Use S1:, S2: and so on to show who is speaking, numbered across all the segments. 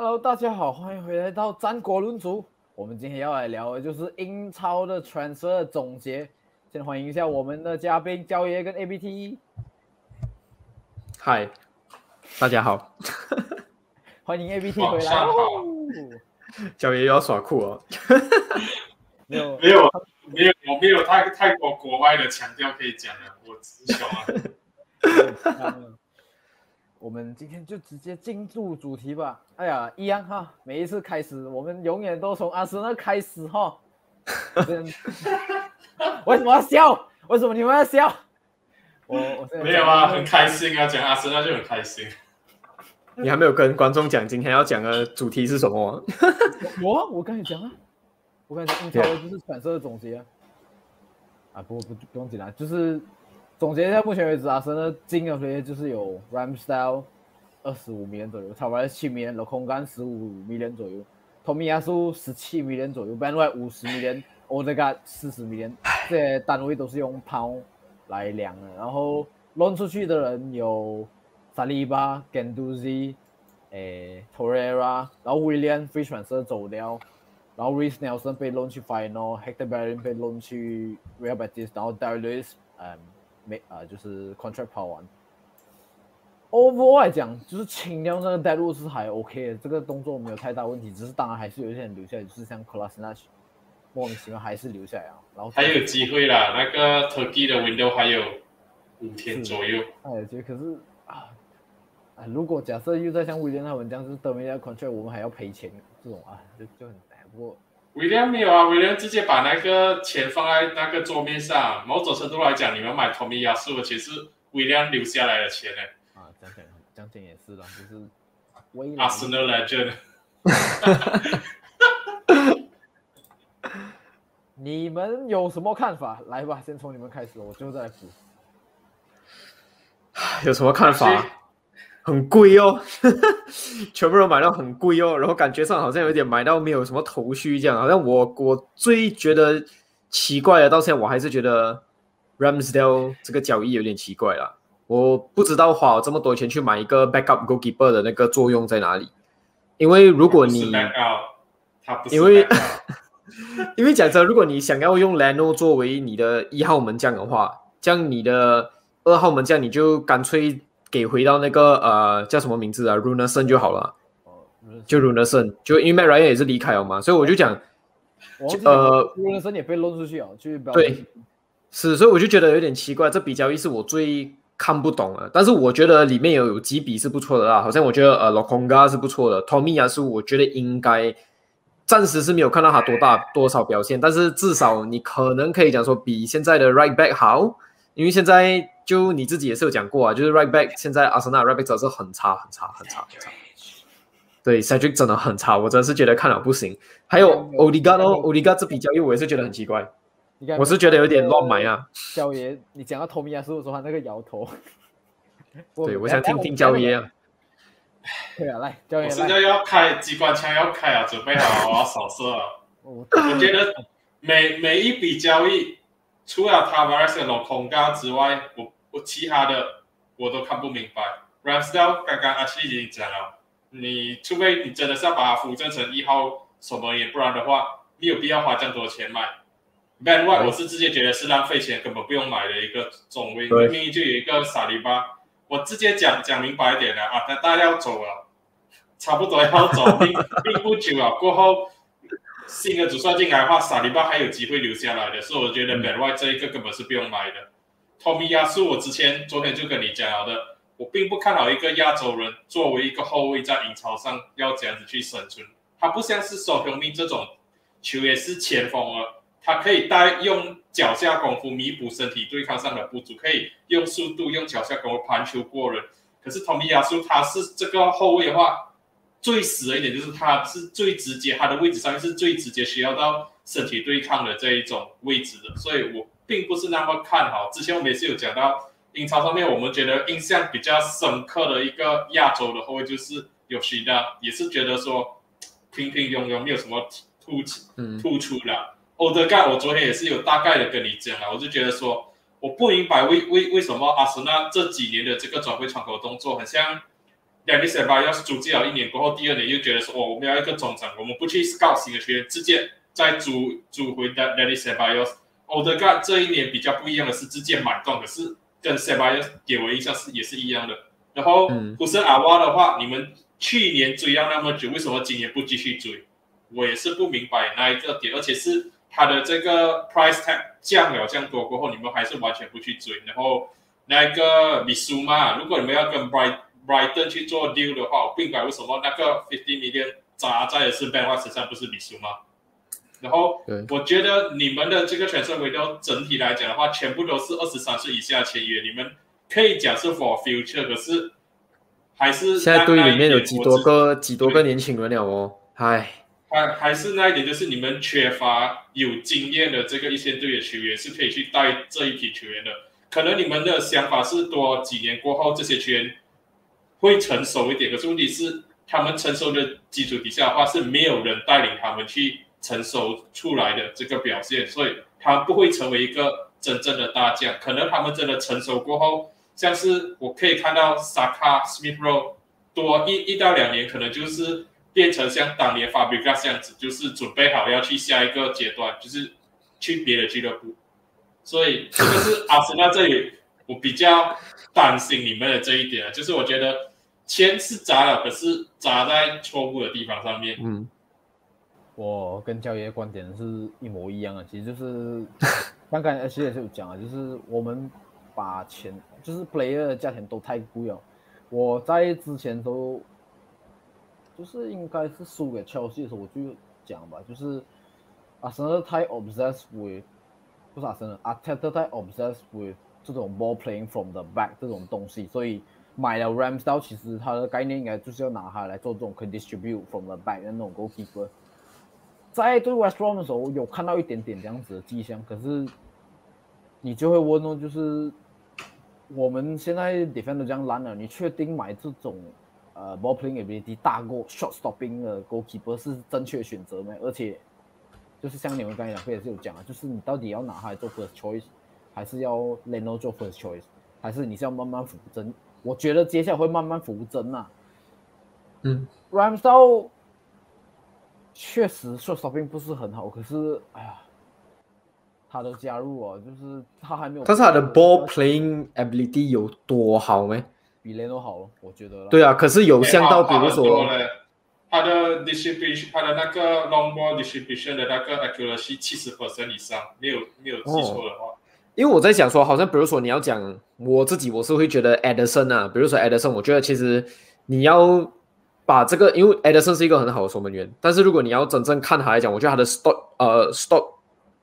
S1: Hello，大家好，欢迎回来到战国论足。我们今天要来聊的就是英超的 transfer 总结。先欢迎一下我们的嘉宾焦爷跟 ABT。
S2: 嗨，大家好，
S1: 欢迎 ABT 回来。
S2: 焦爷又要耍酷哦。
S1: 没有
S3: 没有没有我没有太太多国外的强调可以讲了，我只小啊。
S1: 我们今天就直接进入主题吧。哎呀，一样哈，每一次开始，我们永远都从阿森纳开始哈。真 为什么要笑？为什么你们要笑？我我现在
S3: 没有啊，很开心啊，讲阿森纳就很开心。
S2: 你还没有跟观众讲今天要讲的主题是什么？
S1: 我啊我跟你讲啊，我跟你讲英超的就是反射的总结啊。啊，不不不用紧啦，就是总结一下目前为止阿森纳进的这些就是有 Ramsdale 二十五米左右，差不多七米，老空干十五米左右，托米亚苏十七米左右，Ben White 五十米，欧德加四十米，这些单位都是用 pound 来量的。然后乱出去的人有萨利巴、Ganduzi、诶 Torreira，然后 William freestrans 的走掉。然后 Reese Nelson 被弄去 Final，Hector Berlin 被弄去 Real Betis，然后 Daryl Lewis 嗯没啊就是 contract 跑完。Overall 来讲，就是清掉那个 dead wood 是还 OK 的，这个动作没有太大问题，只是当然还是有一些人留下来，就是像 c l a s n a c h 莫名其妙还是留下来啊。然后
S3: 还有机会啦，那个 Turkey 的 window 还有五天左右。
S1: 哎，就可是啊啊，如果假设又在像威廉他们这样，就是德米亚 contract，我们还要赔钱，这种啊就就很难。不过
S3: 威廉没有啊，威廉直接把那个钱放在那个桌面上。某种程度来讲，你们买 Tommy 亚素，其实是威廉留下来的钱呢。
S1: 啊，讲讲讲讲也是啦，就是威廉
S3: Arsenal legend。
S1: 你们有什么看法？来吧，先从你们开始，我最后再来补。
S2: 有什么看法？很贵哦，全部都买到很贵哦，然后感觉上好像有点买到没有什么头绪这样。好像我我最觉得奇怪的，到现在我还是觉得 Ramsdale 这个交易有点奇怪啦。我不知道花这么多钱去买一个 backup goalkeeper 的那个作用在哪里？因为如果你因为 因为讲真，如果你想要用 Leno 作为你的一号门将的话，这样你的二号门将你就干脆给回到那个呃叫什么名字啊 r u n e r s o n 就好了，
S1: 哦，
S2: 就 r u n e r s o n 就因为 Matt Ryan 也是离开了嘛，所以我就讲呃
S1: 呃，乌伦森也被弄出去啊，去
S2: 对是，所以我就觉得有点奇怪，这笔交易是我最看不懂的。但是我觉得里面有有几笔是不错的啦，好像我觉得呃 Lokonga 是不错的，Tommy 亚是我觉得应该。暂时是没有看到他多大多少表现，但是至少你可能可以讲说比现在的 right back 好，因为现在就你自己也是有讲过啊，就是 right back 现在阿森纳 right back 真的是很差很差很差很差，对 Cedric 真的很差，我真的是觉得看了不行。还有 Oligado Oligado 这笔交易我也是觉得很奇怪，我是觉得有点乱买啊。
S1: 焦爷，你讲到托米亚斯的时候，他那个摇头。
S2: 对，我想听听焦爷啊。
S1: 对啊，来，焦爷
S3: 我现在要开机关枪要开啊，准备好，我要扫射了。
S1: 我
S3: 我觉得每每一笔交易，除了 Tavares 和空嘎之外，我我其他的我都看不明白。Ramsdale 刚刚阿七已经讲了，你除非你真的是要把它扶正成一号守门员，不然的话，你有必要花这样多钱买。Ben White 我是直接觉得是浪费钱，根本不用买的一个中卫，明明就有一个萨利巴。我直接讲讲明白一点了啊，他大家要走了，差不多要走，并并不久了。过后新的主帅进来的话，萨利巴还有机会留下来的，所以我觉得 b e n White 这一个根本是不用买的。托米亚是我之前昨天就跟你讲了的，我并不看好一个亚洲人作为一个后卫在英超上要这样子去生存。他不像是守球迷这种球员是前锋了。他可以带用脚下功夫弥补身体对抗上的不足，可以用速度用脚下功夫盘球过人。可是 Tommy 亚他是这个后卫的话，最死的一点就是他是最直接，他的位置上面是最直接需要到身体对抗的这一种位置的，所以我并不是那么看好。之前我们也是有讲到英超上面，我们觉得印象比较深刻的一个亚洲的后卫就是有西达，也是觉得说平平庸庸，没有什么突出突出的。欧德盖，我昨天也是有大概的跟你讲了，我就觉得说，我不明白为为为什么阿森纳这几年的这个转会窗口动作，很像两年 e b a y 租借了一年过后，第二年又觉得说，哦，我们要一个中场，我们不去 scout 新的球员，直接再主主回的 l a n i s e b a y o d e g a 这一年比较不一样的是，直接买断，可是跟 s e b a y 给我印象是也是一样的。然后胡森阿瓦的话，你们去年追要那么久，为什么今年不继续追？我也是不明白那一个点，而且是他的这个 price tag 降了降多过后，你们还是完全不去追。然后那个米苏嘛，如果你们要跟 Bright Brighton 去做 deal 的话，我不明白为什么那个 fifty million 砸在的是 Ben White 身上，不是米苏吗？然后我觉得你们的这个全身围都整体来讲的话，全部都是二十三岁以下签约，你们可以讲是 for future，可是还是
S2: 现在队里面有几多个几多个年轻人了哦，唉。
S3: 还还是那一点，就是你们缺乏有经验的这个一线队的球员，是可以去带这一批球员的。可能你们的想法是多几年过后，这些球员会成熟一点。可是问题是，他们成熟的基础底下的话，是没有人带领他们去成熟出来的这个表现，所以他不会成为一个真正的大将。可能他们真的成熟过后，像是我可以看到萨卡、Smith Rowe 多一一到两年，可能就是。变成像当年法比加这样子，就是准备好要去下一个阶段，就是去别的俱乐部。所以这个是阿森纳这里我比较担心你们的这一点，就是我觉得钱是砸了，可是砸在错误的地方上面。
S1: 嗯，我跟教爷观点是一模一样的，其实就是 刚刚 H 也是有讲啊，就是我们把钱就是 player 的价钱都太贵了。我在之前都。就是应该是输给切尔西的时候，我就讲吧，就是阿森纳太 obsessed with，不是阿森纳，阿泰特太 obsessed with 这种 ball playing from the back 这种东西，所以买了 Ramsdal 其实它的概念应该就是要拿它来做这种可以 distribute from the back 的那种 goalkeeper。在对 West Brom 的时候有看到一点点这样子的迹象，可是你就会问哦，就是我们现在 defend 都这样烂了，你确定买这种？呃，ball playing ability 大过 shot stopping 的 goalkeeper 是正确选择吗？而且，就是像你们刚才讲，也是有讲啊，就是你到底要拿他来做 first choice，还是要 Leno 做 first choice，还是你是要慢慢扶正？我觉得接下来会慢慢扶正呐。
S2: 嗯
S1: ，Ramsdale 确实 shot stopping 不是很好，可是哎呀，他的加入哦，就是他还没有。
S2: 但是他的 ball playing ability 有多好没？
S1: 比雷诺好了，我觉得。
S2: 对啊，可是有像到比如说，
S3: 他的 distribution，他的那个 long ball distribution 的那个 accuracy 七十 percent 以上，没有没有记错的话。
S2: 因为我在想说，好像比如说你要讲我自己，我是会觉得 Edison 啊，比如说 Edison，我觉得其实你要把这个，因为 Edison 是一个很好的守门员，但是如果你要真正看他来讲，我觉得他的 stop 呃 stop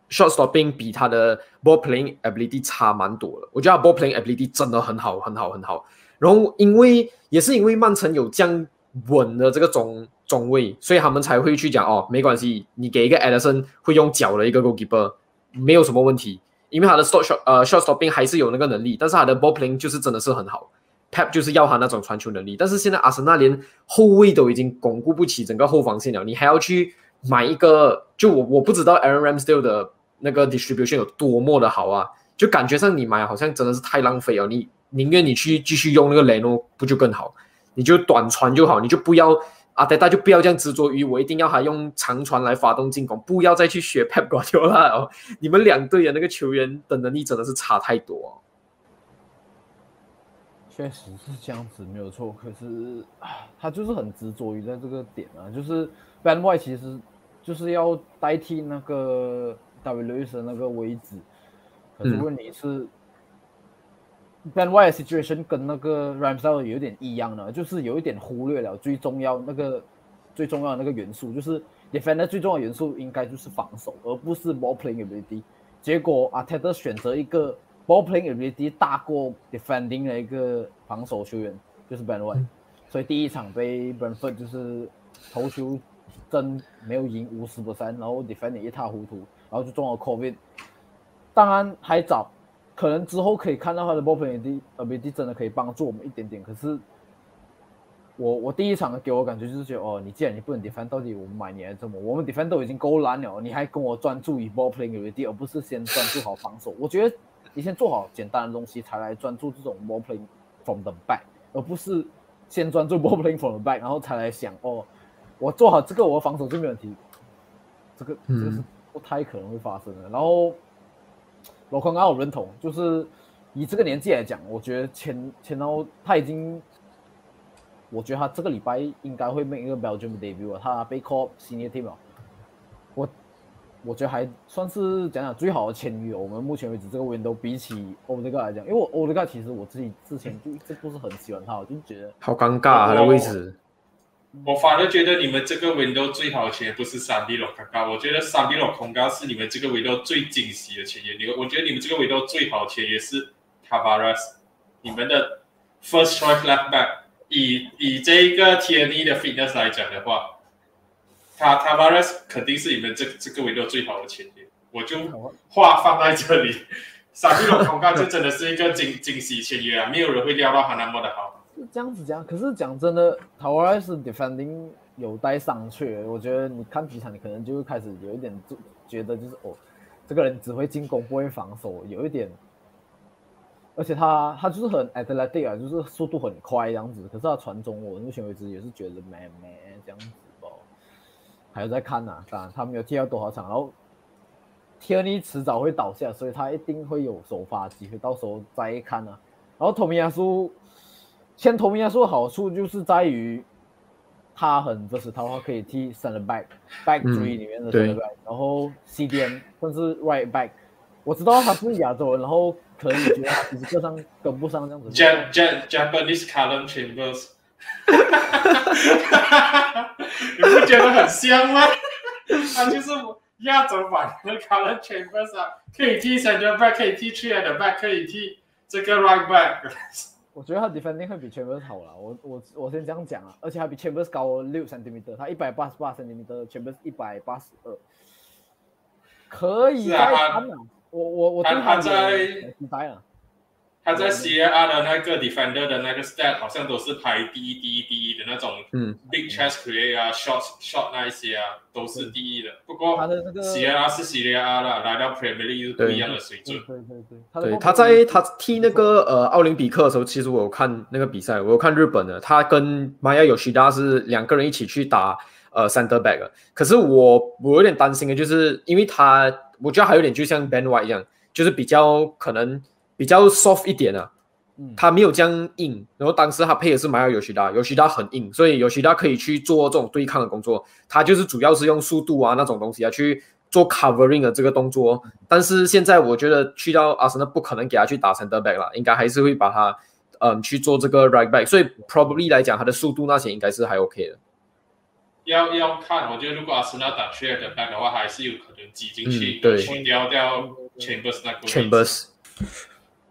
S2: short stopping 比他的 ball playing ability 差蛮多的。我觉得 ball playing ability 真的很好，很好，很好。然后，因为也是因为曼城有这样稳的这个中中卫，所以他们才会去讲哦，没关系，你给一个 Edison 会用脚的一个 goalkeeper 没有什么问题，因为他的 shot shot 呃 short stopping 还是有那个能力，但是他的 ball playing 就是真的是很好，Pep 就是要他那种传球能力，但是现在阿森纳连后卫都已经巩固不起整个后防线了，你还要去买一个，就我我不知道 Aaron Ramsdale 的那个 distribution 有多么的好啊，就感觉上你买好像真的是太浪费了，你。宁愿你去继续用那个雷诺，不就更好？你就短传就好，你就不要阿德达就不要这样执着于我一定要他用长传来发动进攻，不要再去学 Pep Guardiola 哦。你们两队的那个球员的能力真的是差太多。
S1: 确实是这样子，没有错。可是他就是很执着于在这个点啊，就是 Ben White 其实就是要代替那个 W 的那个位置，可是问题是。Ben White situation 跟那个 Ramsdale 有点一样的，就是有一点忽略了最重要那个最重要的那个元素，就是 defender 最重要的元素应该就是防守，而不是 ball playing ability。结果阿泰德选择一个 ball playing ability 大过 defending 的一个防守球员，就是 Ben White。所以第一场被 Brentford 就是投球真没有赢五十 percent，然后 defending 一塌糊涂，然后就中了 COVID。当然还早。可能之后可以看到他的 ball playing ability 真的可以帮助我们一点点。可是我我第一场给我感觉就是觉得哦，你既然你不能 defend，到底我们买你来做什么？我们 defend 都已经够烂了，你还跟我专注于 ball playing ability，而不是先专注好防守。我觉得你先做好简单的东西，才来专注这种 ball playing from the back，而不是先专注 ball playing from the back，然后才来想哦，我做好这个，我防守就没问题。这个这个是不太可能会发生的。然后罗康刚我认同，就是以这个年纪来讲，我觉得前前后他已经，我觉得他这个礼拜应该会 make 一个 Belgium debut 啊，他被 call senior team 啊，我我觉得还算是讲讲最好的签约。我们目前为止这个 window 比起欧德 a 来讲，因为我欧德 a 其实我自己之前就一直不是很喜欢他，我就觉得
S2: 好尴尬他的位置。
S3: 我反而觉得你们这个 window 最好的签约不是三 D 罗卡高，我觉得三 D 罗空高是你们这个 window 最惊喜的签约。你我觉得你们这个 window 最好的签约是 Tavares，你们的 first choice left back。以以这一个 T N E 的 fitness 来讲的话，他 Tavares 肯定是你们这这个 window 最好的签约。我就话放在这里，三 D 罗空高就真的是一个惊惊喜签约啊，没有人会料到他那么的好。
S1: 这样子讲，可是讲真的，Tavares defending 有待商榷。我觉得你看几场，你可能就会开始有一点就觉得就是哦，这个人只会进攻不会防守，有一点。而且他他就是很 athletic 啊，就是速度很快这样子。可是他传中，我目前为止也是觉得没没这样子哦。还有在看呐，当然他没有踢到多少场，然后 Tony 迟早会倒下，所以他一定会有首发机会，到时候再看啊。然后托米亚苏。签托米亚说好处就是在于，他很就是他话可以踢 center back back three 里面的 center back，然后 CDM 甚至 right back。我知道他是亚洲人，然后可能你觉得他其实个上跟不上这样子。
S3: Jap Jap Japanese Callum Chambers，你不觉得很像吗？他就是亚洲版的 Callum Chambers 啊，可以踢 center back，可以踢 three at back，可以踢这个 right back。
S1: 我觉得他 defending 会比 Chambers 好了，我我我先这样讲啊，而且还比 Chambers 高六 centimeter，他一百八十八 centimeter，Chambers 一百八十二，可以再看啊，我我我对
S3: 他在
S1: 期待啊。
S3: 他在 C R 的那个 defender 的那个 stat 好像都是排第一、第一、第一的那种，嗯，big chance create 啊，shot shot 那一些啊，都是第一的。不过他的那个 C R 是 C R 了，来到 Premier League 是不一样的水准。
S1: 对对对，
S2: 对，他在他踢那个呃奥林匹克的时候，其实我有看那个比赛，我有看日本的，他跟玛雅有西达是两个人一起去打呃 center back。可是我我有点担心的就是，因为他我觉得还有点就像 Ben White 一样，就是比较可能。比较 soft 一点啊，他没有这样硬，然后当时他配的是马尔尤西达，尤西达很硬，所以尤西达可以去做这种对抗的工作，他就是主要是用速度啊那种东西啊去做 covering 的这个动作。但是现在我觉得去到阿森纳不可能给他去打 center back 了，应该还是会把他嗯去做这个 right back，所以 probably 来讲他的速度那些应该是还 OK 的。
S3: 要要看，我觉得如果阿森纳打 t r a d back 的话，还是有可能挤进去，去掉掉 Chambers 那个
S2: Chambers。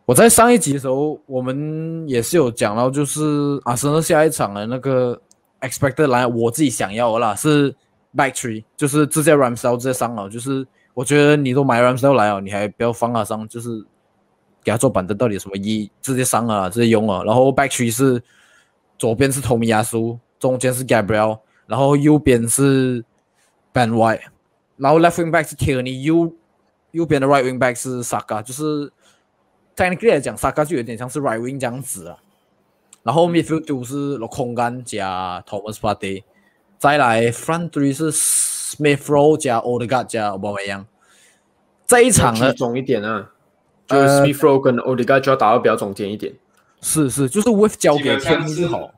S1: 我在上一集的时候，我们也是有讲到，就是阿森纳下一场的那个 expected 来，我自己想要的啦，是 back three，就是直接 Ramsdale 直接上了，就是我觉得你都买 Ramsdale 来了，你还不要放他上，就是给他做板凳，到底什么意义？直接上啊，直接用啊。然后 back three 是左边是 Tommy 亚苏，中间是 Gabriel，然后右边是 Ben White，然后 left wing back 是 Tierney，右右边的 right wing back 是 Saka，就是。Technically 来讲，Saka 就有点像是 right wing 这样子啊。然后 midfield 就是罗空干加 Thomas Partey，再来 front three 是 Smith Rowe 加 Odegaard 加 Aubameyang。这一场呢，
S2: 中一点啊，就是 Smith Rowe 跟 Odegaard 就要打到比较中间一点。
S1: 是是，就是 with 交给天之好。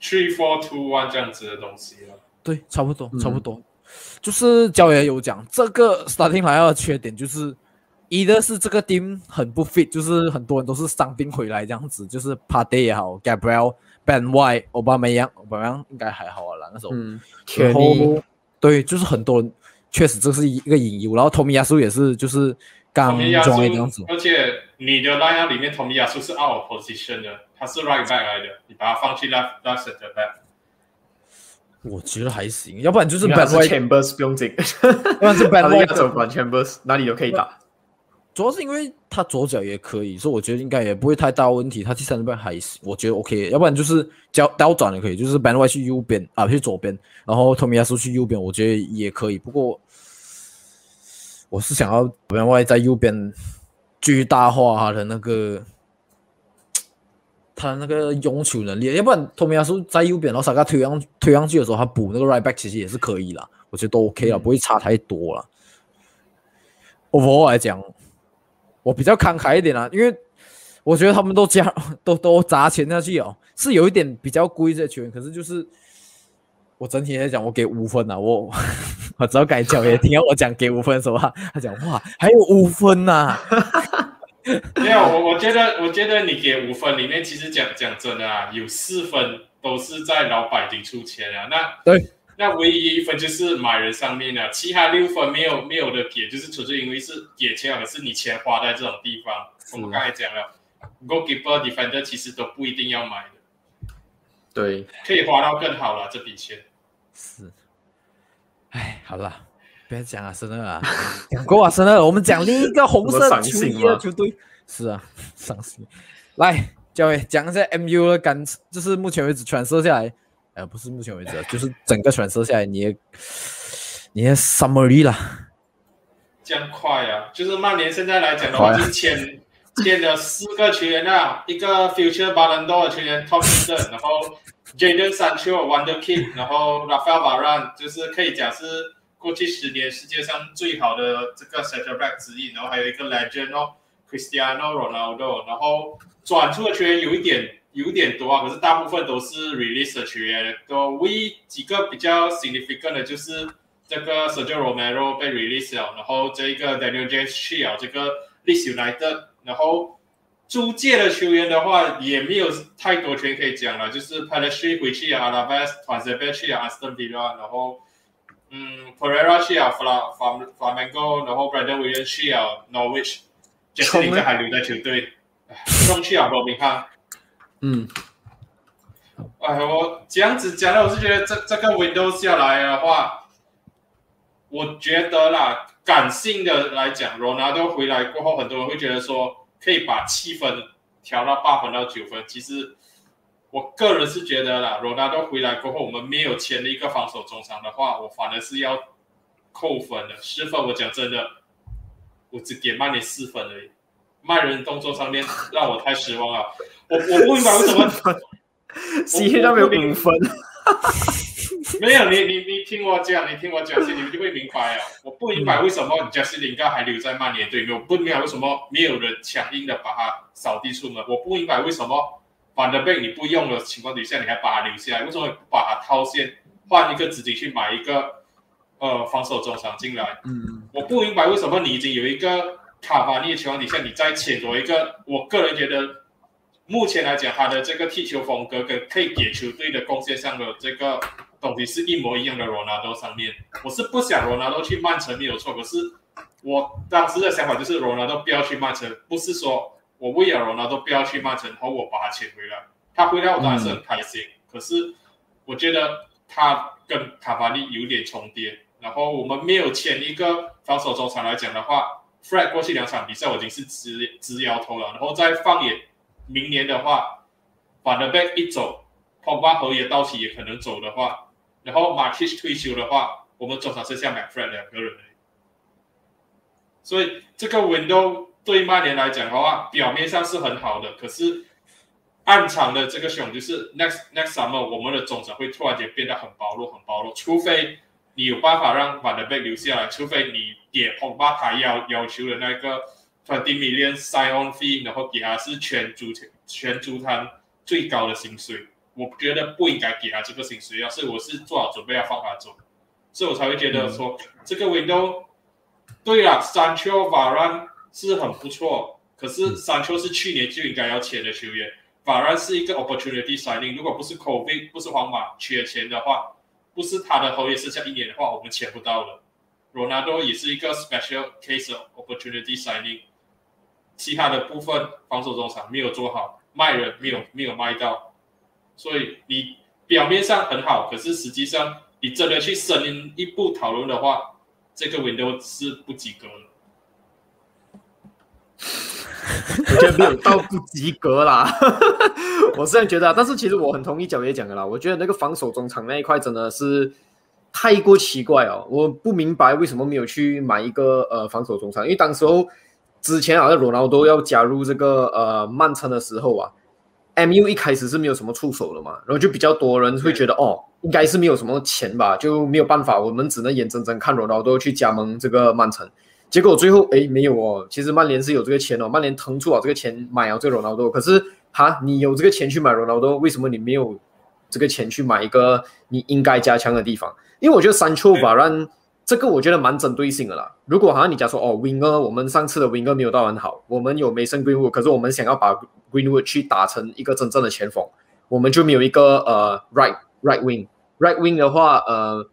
S3: Three four two one 这样子的东西了。
S1: 对，差不多差不多。就是教练有讲，这个 starting 还要缺点就是。一的是这个 team 很不 fit，就是很多人都是伤病回来这样子，就是 Party 也好，Gabriel、Ben White、奥巴梅扬，奥巴梅扬应该还好啊，那时候。嗯。然后对，就是很多人，确实这是一个隐忧。然后托米亚苏也是，就是刚装这样子。
S3: 而且你的 line 里面托米亚苏是 out of position 的，他是 right back 来的，你把他放去 left left center back。
S1: 我觉得还行，要不然就是 Ben White
S2: Chambers 不用紧，
S1: 要不然是 Ben White
S2: 走 Chambers 哪里都可以打。
S1: 主要是因为他左脚也可以，所以我觉得应该也不会太大问题。他第三边还是我觉得 OK，要不然就是交倒转也可以，就是 Ben White 去右边啊，去左边，然后 Tommy 亚苏去右边，我觉得也可以。不过我是想要 Ben White 在右边巨大化他的那个
S4: 他那个用球能力，要不然托米亚苏在右边，然后萨卡推上推上去的时候，他补那个 right back 其实也是可以啦，我觉得都 OK 了，不会差太多了。overall 来讲，我比较慷慨一点啊，因为我觉得他们都加 都都砸钱下去哦，是有一点比较贵这些球员，可是就是我整体来讲，我给五分啊，我 我只要改教练听到我讲给五分的时候，他他讲哇还有五分呐。
S3: 没有，我我觉得，我觉得你给五分里面，其实讲讲真的啊，有四分都是在老板经出钱啊。那
S4: 对，
S3: 那唯一一分就是买人上面的，其他六分没有没有的给，就是纯粹因为是给钱，可是你钱花在这种地方。我们刚才讲了，goalkeeper defender 其实都不一定要买的，
S2: 对，
S3: 可以花到更好了这笔钱。
S4: 是，哎，好了。别讲啊，生了啊，讲过啊，生了。我们讲另一个红色球衣的球队，是啊，伤心。来，教伟讲一下 MU 的感，就是目前为止传射下来，呃，不是目前为止，就是整个传射下来，你也你 summary 啦。
S3: 这样快啊！就是曼联现在来讲的话，就签签了四个球员啊，一个 future Ballon 的球员 Thompson，然后 Jadon Sancho、Wonderkid，然后 Rafael Varane，就是可以讲是。过去十年世界上最好的这个 center back 之一，然后还有一个 legend 哦，Cristiano Ronaldo，然后转出的球员有一点有点多啊，可是大部分都是 release 的球员，都唯一几个比较 significant 的就是这个 Sergio Romero 被 release 了，然后这一个 Daniel James 去了这个 Leeds United，然后租借的球员的话也没有太多球员可以讲了，就是 Palace 回去啊，Alaves 团结被去啊，Aston Villa，然后。嗯，Pereira 去啊，Fla Fla Flamengo，然后 Brandon Williams 去啊，Norwich，Jesse 林还留在球队，送去啊，罗宾汉。
S2: 嗯，
S3: 哎，我这样子讲呢，我是觉得这这个 Windows 下来的话，我觉得啦，感性的来讲，Ronaldo 回来过后，很多人会觉得说，可以把七分调到八分到九分，其实。我个人是觉得啦，罗纳多回来过后，我们没有签了一个防守中场的话，我反而是要扣分的。十分，我讲真的，我只给曼联四分而已。曼人动作上面让我太失望了。我我不明白为什么，
S2: 西那边有五分。
S3: 没有你你你听我讲，你听我讲，你们就会明白啊。我不明白为什么加西林盖还留在曼联队，我不明白为什么没有人强硬的把他扫地出门。我不明白为什么。反的贝你不用的情况底下，你还把他留下来，为什么不把他套现，换一个资金去买一个呃防守中场进来？嗯，我不明白为什么你已经有一个卡巴尼的情况底下，你再签多一个，我个人觉得目前来讲，他的这个踢球风格跟可以给球队的贡献上的这个东西是一模一样的。罗纳多上面，我是不想罗纳多去曼城没有错，可是我当时的想法就是罗纳多不要去曼城，不是说。我为了罗纳多不要去曼城，然后我把他签回来。他回来我当然是很开心。可是我觉得他跟卡巴利有点重叠。然后我们没有签一个防守中场来讲的话，Fred 过去两场比赛我已经是直直摇头了。然后再放眼明年的话，把 The Back 一走 p o g b a 合约到期也可能走的话，然后 Markish 退休的话，我们中场剩下 McFred 两个人。所以这个 Window。对曼联来讲的话，表面上是很好的，可是暗藏的这个熊就是 next next summer 我们的总场会突然间变得很薄弱，很薄弱。除非你有办法让把的贝留下来，除非你也碰巴他要要求的那个 twenty million sign on fee，然后给他是全足全足坛最高的薪水，我觉得不应该给他这个薪水，要是我是做好准备要放他走，所以我才会觉得说这个 window 对了，Sancho Varane。是很不错，可是 Sancho 是去年就应该要签的球员，，Valan 是一个 opportunity signing。如果不是 COVID，不是皇马缺钱的话，不是他的合约剩下一年的话，我们签不到了。罗纳多也是一个 special case opportunity signing，其他的部分防守中场没有做好，卖人没有没有卖到，所以你表面上很好，可是实际上你真的去深一步讨论的话，这个 window 是不及格的。
S2: 我觉得没有到不及格啦，我是这样觉得。但是其实我很同意角爷讲的啦，我觉得那个防守中场那一块真的是太过奇怪哦，我不明白为什么没有去买一个呃防守中场，因为当时候之前好像罗纳多要加入这个呃曼城的时候啊，MU 一开始是没有什么出手的嘛，然后就比较多人会觉得哦，应该是没有什么钱吧，就没有办法，我们只能眼睁睁看罗纳多去加盟这个曼城。结果最后哎没有哦，其实曼联是有这个钱哦，曼联腾出了这个钱买了这个罗纳多。可是哈，你有这个钱去买罗纳多，为什么你没有这个钱去买一个你应该加强的地方？因为我觉得三丘瓦让这个我觉得蛮针对性的啦。如果好像你讲说哦，Winger，我们上次的 Winger 没有到很好，我们有 Mason Greenwood，可是我们想要把 Greenwood 去打成一个真正的前锋，我们就没有一个呃 right right wing，right wing 的话呃。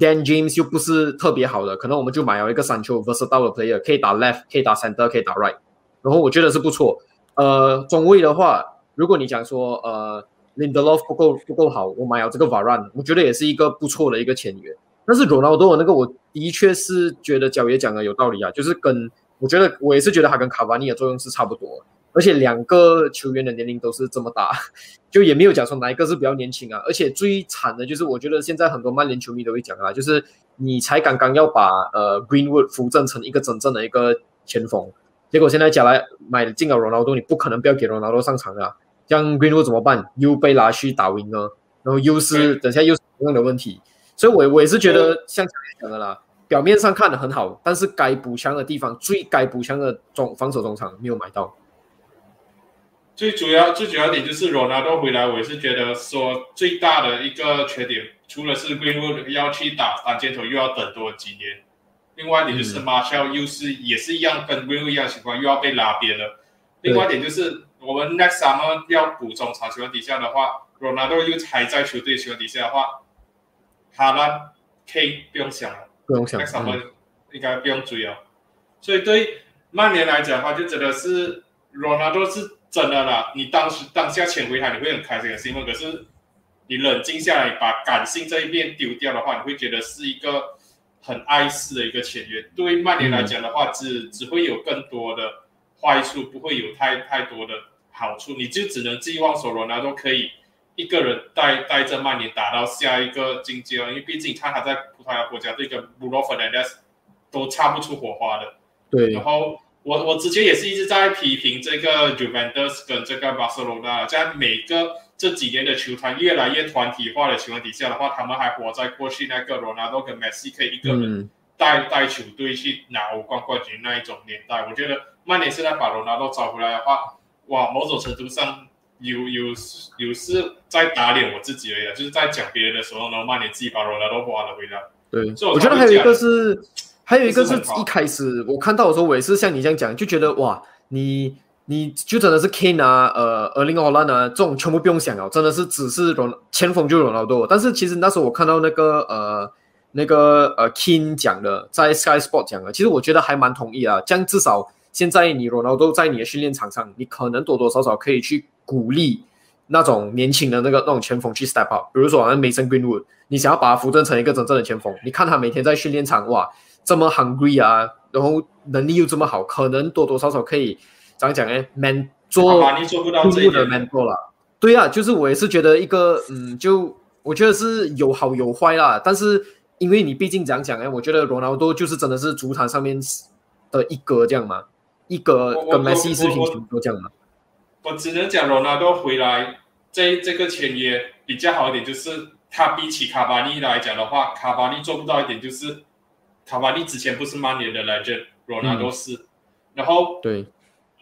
S2: Dan James 又不是特别好的，可能我们就买了一个三球 versatile player，可以打 left，可以打 center，可以打 right，然后我觉得是不错。呃，中卫的话，如果你讲说呃 Lindelof 不够不够好，我买了这个 Varan，我觉得也是一个不错的一个签约。但是 Ronaldo 那个，我的确是觉得角爷讲的有道理啊，就是跟我觉得我也是觉得他跟卡瓦尼的作用是差不多。而且两个球员的年龄都是这么大，就也没有讲说哪一个是比较年轻啊。而且最惨的就是，我觉得现在很多曼联球迷都会讲啊，就是你才刚刚要把呃 Greenwood 扶正成一个真正的一个前锋，结果现在加来买进了罗纳多，你不可能不要给罗纳多上场啊。像 Greenwood 怎么办？又被拉去打 wing 呢？然后又是等下又是同样的问题，所以我我也是觉得像讲的啦，表面上看的很好，但是该补强的地方，最该补强的中防守中场没有买到。
S3: 最主要、最主要点就是罗纳多回来，我也是觉得说最大的一个缺点，除了是 Greenwood 要去打单箭头又要等多几年，另外一点就是 Marshall 又是也是一样跟 Greenwood 一样情况，又要被拉边了。另外一点就是我们 Next Summer 要补中场球员底下的话，罗纳多又还在球队球员底下的话，哈兰 K 不用想了，
S2: 不用想
S3: ，Next Summer 应该不用追哦。所以对曼联来讲的话，就真的是罗纳多是。真的啦，你当时当下潜回他，你会很开心很兴奋。可是你冷静下来，把感性这一面丢掉的话，你会觉得是一个很碍事的一个签约。对曼联来讲的话，只只会有更多的坏处，不会有太太多的好处。你就只能寄望说罗纳多可以一个人带带着曼联打到下一个境界因为毕竟看他在葡萄牙国家队跟布洛芬德斯都擦不出火花的。
S2: 对，
S3: 然后。我我之前也是一直在批评这个 Juventus 跟这个巴塞罗那，在每个这几年的球团越来越团体化的情况底下的话，他们还活在过去那个罗纳多跟梅西可以一个人带带球队去拿欧冠冠军那一种年代。我觉得曼联现在把罗纳多找回来的话，哇，某种程度上有有有是在打脸我自己而已，就是在讲别人的时候呢，曼联自己把罗纳多挖了回来。
S2: 对，我觉得还有一个是。还有一个是一开始我看到的时候，我也是像你这样讲，就觉得哇，你你就真的是 Kane 啊，呃，二零二兰啊，这种全部不用想了，真的是只是容前锋就容纳多。但是其实那时候我看到那个呃那个呃 King 讲的，在 Sky Sport 讲的，其实我觉得还蛮同意啊。这样至少现在你罗纳多在你的训练场上，你可能多多少少可以去鼓励那种年轻的那个那种前锋去 step up。比如说好像 Mason Greenwood，你想要把他扶正成一个真正的前锋，你看他每天在训练场哇。这么 hungry 啊，然后能力又这么好，可能多多少少可以怎样讲呢？man 做进步的 man 做了，对啊，就是我也是觉得一个，嗯，就我觉得是有好有坏啦。但是因为你毕竟怎样讲哎？我觉得罗纳多就是真的是足坛上面的一哥这样嘛，一个跟梅西是平行都这样嘛。
S3: 我只能讲罗纳多回来这这个签约比较好一点，就是他比起卡巴尼来讲的话，卡巴尼做不到一点就是。卡巴尼之前不是曼联的来着，罗纳多是，然后
S2: 对，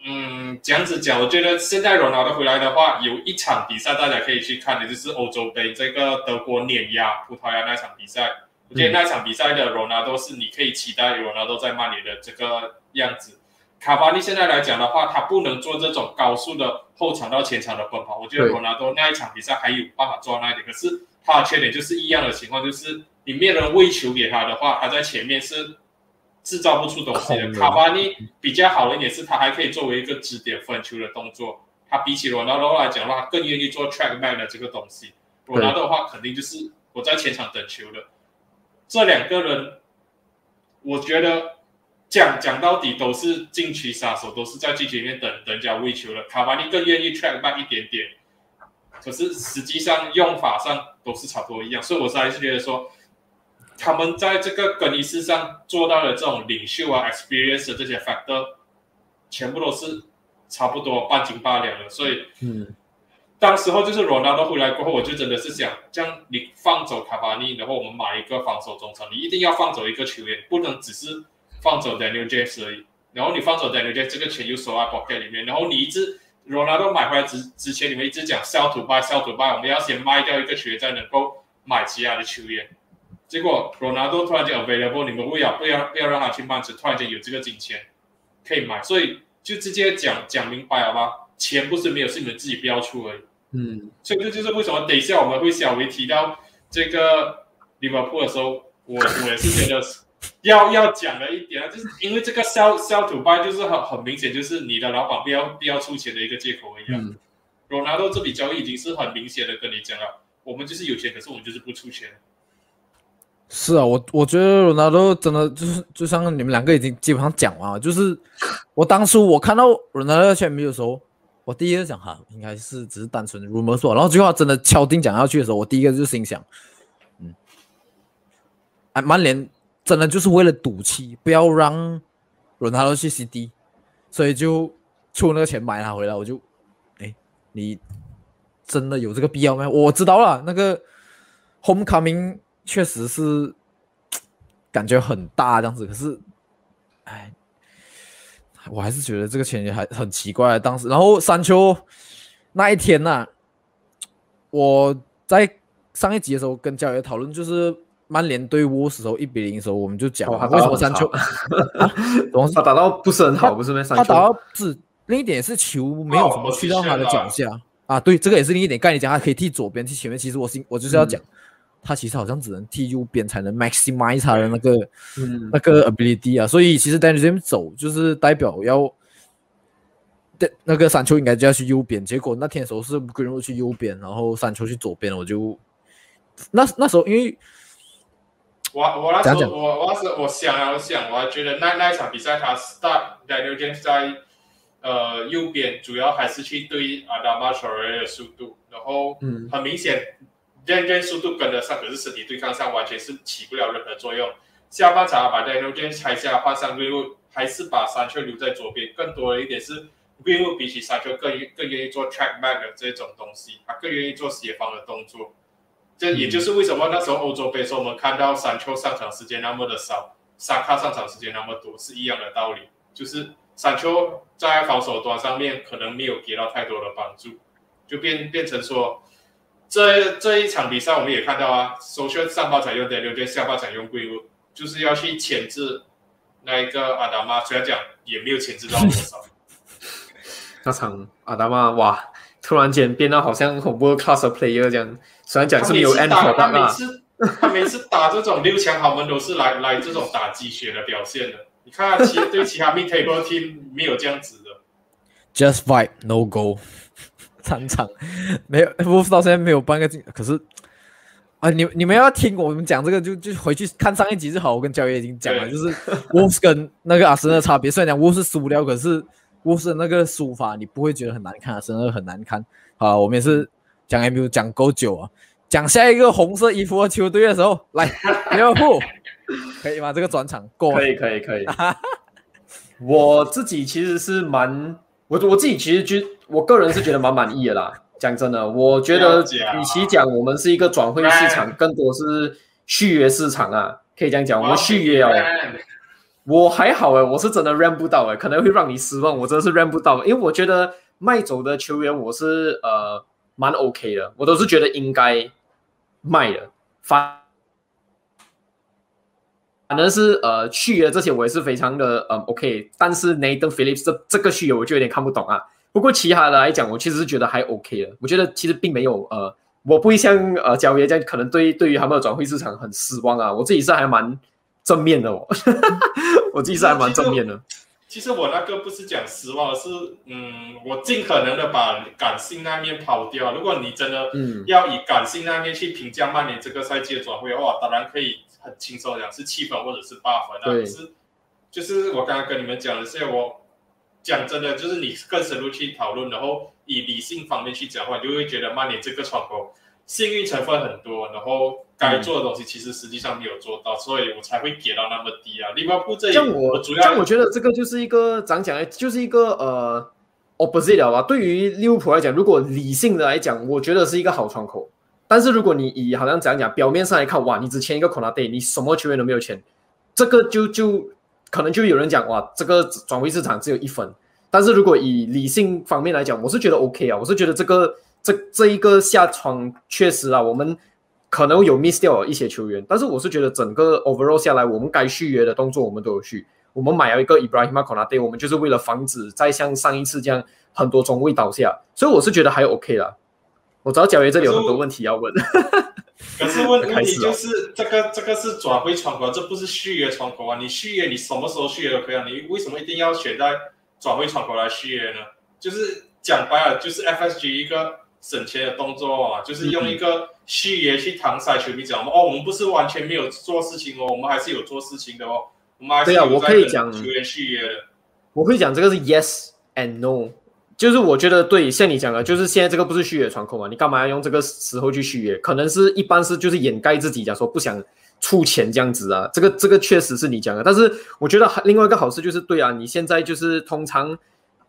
S3: 嗯，这样子讲，我觉得现在罗纳多回来的话，有一场比赛大家可以去看的，就是欧洲杯这个德国碾压葡萄牙那场比赛。我觉得那场比赛的罗纳多是你可以期待罗纳多在曼联的这个样子。卡巴尼现在来讲的话，他不能做这种高速的后场到前场的奔跑。我觉得罗纳多那一场比赛还有办法做到那一点，可是他的缺点就是一样的情况，就是。你没有人喂球给他的话，他在前面是制造不出东西的。卡巴尼比较好的一点是，他还可以作为一个支点分球的动作。他比起罗纳多来讲的话，更愿意做 track man 的这个东西。罗纳多的话，肯定就是我在前场等球的。这两个人，我觉得讲讲到底都是禁区杀手，都是在禁区里面等等人家喂球了。卡巴尼更愿意 track back 一点点，可是实际上用法上都是差不多一样。所以我是还是觉得说。他们在这个更衣室上做到的这种领袖啊、experience 的这些 factor，全部都是差不多半斤八两的。所以，
S2: 嗯，
S3: 当时候就是罗纳多回来过后，我就真的是想，这样你放走卡巴尼，然后我们买一个防守中场，你一定要放走一个球员，不能只是放走 Daniel James 而已。然后你放走 Daniel James，这个钱又收在 pocket 里面，然后你一直 Ronaldo 买回来之之前，你们一直讲 sell to buy，sell to buy，我们要先卖掉一个球员，才能够买其他的球员。结果 Ronaldo 突然间 available，你们不要不要不要让他去曼城，突然间有这个金钱可以买，所以就直接讲讲明白好吧？钱不是没有，是你们自己不要出而已。
S2: 嗯，
S3: 所以这就是为什么等一下我们会小微提到这个利物浦的时候，我我也是觉得要要讲的一点啊，就是因为这个 sell sell to buy 就是很很明显，就是你的老板不要不要出钱的一个借口一样。
S2: 嗯
S3: 罗纳多这笔交易已经是很明显的跟你讲了，我们就是有钱，可是我们就是不出钱。
S1: 是啊，我我觉得罗纳多真的就是，就像你们两个已经基本上讲完了。就是我当初我看到罗纳多签名的时候，我第一个想哈，应该是只是单纯的 rumor 说，然后最后真的敲定讲下去的时候，我第一个就心想，嗯，哎，曼联真的就是为了赌气，不要让罗纳多去 CD，所以就出那个钱买他回来。我就，哎，你真的有这个必要吗？我知道了，那个 homecoming 确实是 感觉很大这样子，可是，哎，我还是觉得这个钱也还很奇怪。当时，然后山丘那一天呐、我在上一集的时候跟焦爷讨论，就是曼联对沃斯时候一比零的时候，我们就讲为什么
S2: 打得很
S1: 山丘啊，东西
S2: 他打到不是很好，不是吗？三球
S1: 他打到是另一点是球没有什么去到他的脚下啊，对，这个也是另一点。概念讲，他可以踢左边，踢前面。其实我是我就是要讲，他其实好像只能踢右边才能 maximize 他的那个
S2: 嗯
S1: 那个 ability 啊。所以其实 Daniel James 走就是代表要对那个山丘应该就要去右边，结果那天的时候是 Greenwood 去右边，然后山丘去左边，我就那那时候因为
S3: 我我那时候我我那时候我想啊，我想，我还觉得那那一场比赛他 start Daniel James 在呃右边，主要还是去对 t r a o r 的速度，然后
S2: 嗯
S3: 很明显 Daniel James 速度跟得上，可是身体对抗上完全是起不了任何作用。下半场把 Daniel James 拆下换上 Greenwood，还是把山丘留在左边，更多的一点是 Greenwood 比起山丘更更愿意做 track back 的这种东西，他更愿意做协防的动作。这也就是为什么那时候欧洲杯的时候，我们看到山丘上场时间那么的少，萨卡上场时间那么多，是一样的道理。就是山丘在防守端上面可能没有给到太多的帮助，就变变成说，这这一场比赛我们也看到啊，首先上半场用 Daniel James，下半场用圭乌就是要去牵制那一个阿达玛，虽然讲也没有牵制到多少。
S2: 那场阿达玛哇，突然间变得好像很 world class player 这样，虽然讲是没有 end
S3: 他
S2: product 啊，
S3: 每次他每次打这种六强豪门都是来来这种打鸡血的表现的。你看他其对其他 mid table team 没有这样子的
S1: ，just fight no goal，三场没有 Wolves 到现在没有半个进，可是啊，你你们要听我们讲这个就就回去看上一集就好。我跟焦爷已经讲了，就是 Wolves 跟那个阿森纳的差别。虽然讲 Wolves 输了，可是 Wolves 的那个输法你不会觉得很难看，阿森纳很难看。好，我们也是讲 MU 讲够久啊，讲下一个红色衣服的球队的时候，来利物浦可以吗？这个转场够了
S2: 可以可以可以。我自己其实是蛮，我我自己其实觉，我个人是觉得蛮满意的啦。讲真的，我觉得与其讲我们是一个转会市场，更多是续约市场啊，可以这样讲，我们续约哦。我还好哎，我是真的 ran 不到哎，可能会让你失望。我真的是 ran 不到，因为我觉得卖走的球员我是呃蛮 OK 的，我都是觉得应该卖的。反反正是呃续约这些我也是非常的嗯 OK，但是 Nathan Phillips 这这个续约我就有点看不懂啊。不过其他的来讲，我其实是觉得还 OK 的。我觉得其实并没有呃，我不会像呃交易这样，可能对对于他们的转会市场很失望啊。我自己是还蛮正面的哦，我自己是还蛮正面的。
S3: 其实我那个不是讲失望，是嗯，我尽可能的把感性那面抛掉。如果你真的
S2: 嗯
S3: 要以感性那面去评价曼联这个赛季的转会的话，当然可以很轻松地讲是七分或者是八分啊。
S2: 对
S3: 可是就是我刚刚跟你们讲的是，我讲真的，就是你更深入去讨论，然后以理性方面去讲的话，你就会觉得曼联这个窗口幸运成分很多，然后该做的东西其实实际上没有做到，所以我才会给到那么低啊。利物浦这里，
S2: 像我
S3: 主要
S2: 像我觉得这个就是一个怎样讲呢？就是一个呃 opposite 了吧？对于利物浦来讲，如果理性的来讲，我觉得是一个好窗口。但是如果你以好像怎样讲，表面上来看，哇，你只签一个 Konate，你什么球员都没有签，这个就就可能就有人讲，哇，这个转会市场只有一分。但是如果以理性方面来讲，我是觉得 OK 啊，我是觉得这个这这一个下窗确实啊，我们可能有 miss 掉一些球员，但是我是觉得整个 overall 下来，我们该续约的动作我们都有续。我们买了一个 Ibrahim Konate，我们就是为了防止再像上一次这样很多中卫倒下，所以我是觉得还 OK 啦。我知道角爷这里有很多问题要问，
S3: 可是问问题就是这个这个是转会窗口，这不是续约窗口啊！你续约你什么时候续约都可以啊，你为什么一定要选在转会窗口来续约呢？就是讲白了，就是 FSG 一个省钱的动作啊，就是用一个续约去搪塞球迷讲哦，我们不是完全没有做事情哦，我们还是有做事情的哦，我们还是有在跟球员续约的。
S2: 我可以讲这个是 yes and no。就是我觉得对，像你讲的，就是现在这个不是续约窗口嘛？你干嘛要用这个时候去续约？可能是一般是就是掩盖自己，讲说不想出钱这样子啊。这个这个确实是你讲的，但是我觉得另外一个好事就是，对啊，你现在就是通常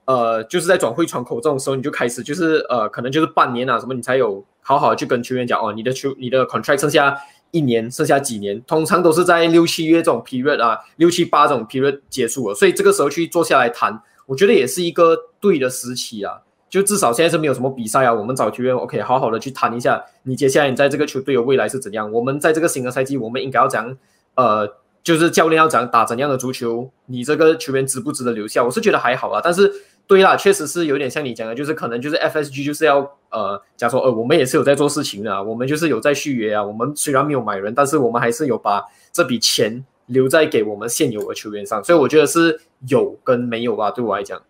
S2: 呃就是在转会窗口这种时候，你就开始就是呃可能就是半年啊什么，你才有好好去跟球员讲哦，你的球你的 contract 剩下一年，剩下几年，通常都是在六七月这种 period 啊，六七八这种 period 结束了，所以这个时候去坐下来谈。我觉得也是一个对的时期啊，就至少现在是没有什么比赛啊，我们找球员 OK，好好的去谈一下，你接下来你在这个球队的未来是怎样？我们在这个新的赛季，我们应该要讲，呃，就是教练要讲打怎样的足球，你这个球员值不值得留下？我是觉得还好啊，但是对啦，确实是有点像你讲的，就是可能就是 FSG 就是要呃，假如说呃，我们也是有在做事情的，我们就是有在续约啊，我们虽然没有买人，但是我们还是有把这笔钱。留在给我们现有的球员上，所以我觉得是有跟没有吧。对我来讲，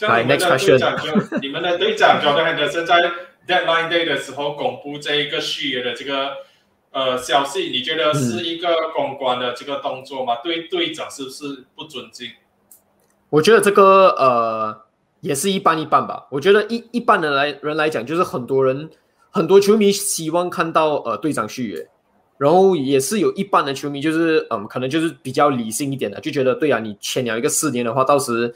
S3: 来 next question，你们的队长 Jordan Henderson 在 Deadline Day 的时候公布这一个续约的这个呃消息，你觉得是一个公关的这个动作吗？对队长是不是不尊敬？
S2: 我觉得这个呃也是一半一半吧。我觉得一一般的来人来讲，就是很多人很多球迷希望看到呃队长续约。然后也是有一半的球迷，就是嗯，可能就是比较理性一点的，就觉得对啊，你签了一个四年的话，到时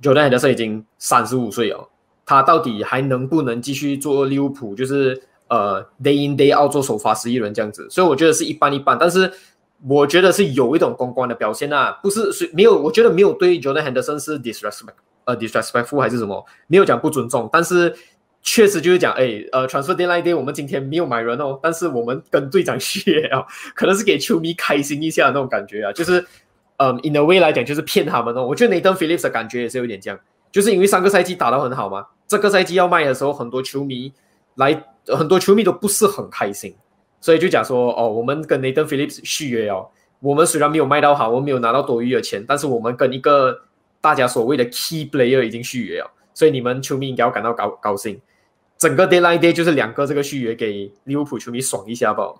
S2: Jordan 先生已经三十五岁了，他到底还能不能继续做利物浦？就是呃，day in day out 做首发十一人这样子。所以我觉得是一半一半，但是我觉得是有一种公关的表现啊，不是是没有，我觉得没有对 Jordan Henderson 是 disrespect 呃 disrespectful 还是什么，没有讲不尊重，但是。确实就是讲，哎，呃，transfer deadline day 我们今天没有买人哦，但是我们跟队长续啊，可能是给球迷开心一下那种感觉啊，就是，嗯，in a way 来讲就是骗他们哦。我觉得 Nathan Phillips 的感觉也是有点这样，就是因为上个赛季打得很好嘛，这个赛季要卖的时候，很多球迷来，很多球迷都不是很开心，所以就讲说，哦，我们跟 Nathan Phillips 续约哦，我们虽然没有卖到好，我们没有拿到多余的钱，但是我们跟一个大家所谓的 key player 已经续约了，所以你们球迷应该要感到高高兴。整个 deadline day 就是两个这个续约给利物浦球迷爽一下吧。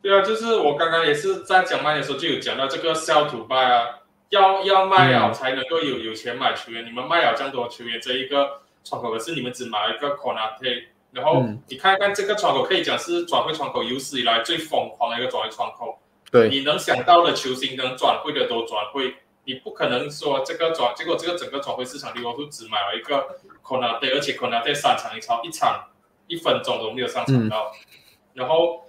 S3: 对啊，就是我刚刚也是在讲卖的时候就有讲到这个 sell to buy 啊，要要卖了才能够有有钱买球员。你们卖了这么多球员，这一个窗口可是你们只买了一个 Conate，然后你看看这个窗口可以讲是转会窗口有史以来最疯狂的一个转会窗口。
S2: 对，
S3: 你能想到的球星能转会的都转会。你不可能说这个转结果这个整个转会市场利物浦只买了一个 Konate，而且 Konate 三场一超一场一分钟都没有上场到，然后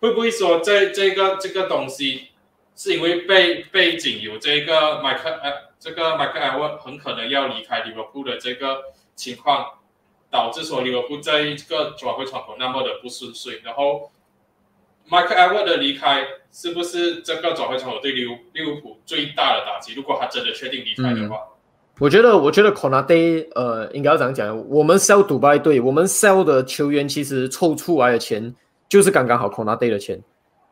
S3: 会不会说这这个这个东西是因为背背景有这个麦克呃这个麦克埃文很可能要离开利物浦的这个情况，导致说利物浦这个转会窗口那么的不顺遂，然后。麦克埃沃的离开是不是这个转会窗口对利物利物浦最大的打击？如果他真的确定离开的话，
S2: 我觉得，我觉得 Konate 呃，应该要这样讲，我们 sell 杜拜队，我们 sell 的球员其实凑出来的钱就是刚刚好 Konate 的钱，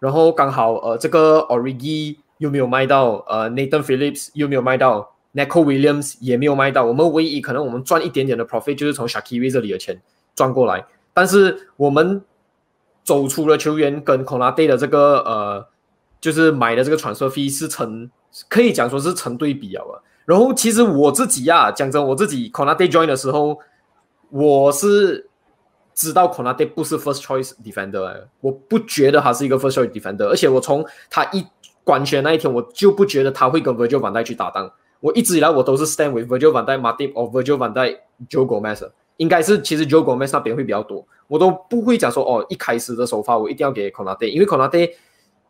S2: 然后刚好呃，这个 Origi 又没有卖到，呃，Nathan Phillips 又没有卖到，Nico Williams 也没有卖到，我们唯一可能我们赚一点点的 profit 就是从 Shakiri 这里的钱赚过来，但是我们。走出了球员跟 Konate 的这个呃，就是买的这个传说费是成，可以讲说是成对比啊。然后其实我自己呀，讲真，我自己 Konate join 的时候，我是知道 Konate 不是 first choice defender，我不觉得他是一个 first choice defender，而且我从他一官宣那一天，我就不觉得他会跟 Virgil van Dijk 去搭档。我一直以来我都是 stand with Virgil van Dijk、Matip or Virgil van Dijk、Joe Gomez，应该是其实 Joe Gomez 那边会比较多，我都不会讲说哦，一开始的首发我一定要给 Konate，因为 Konate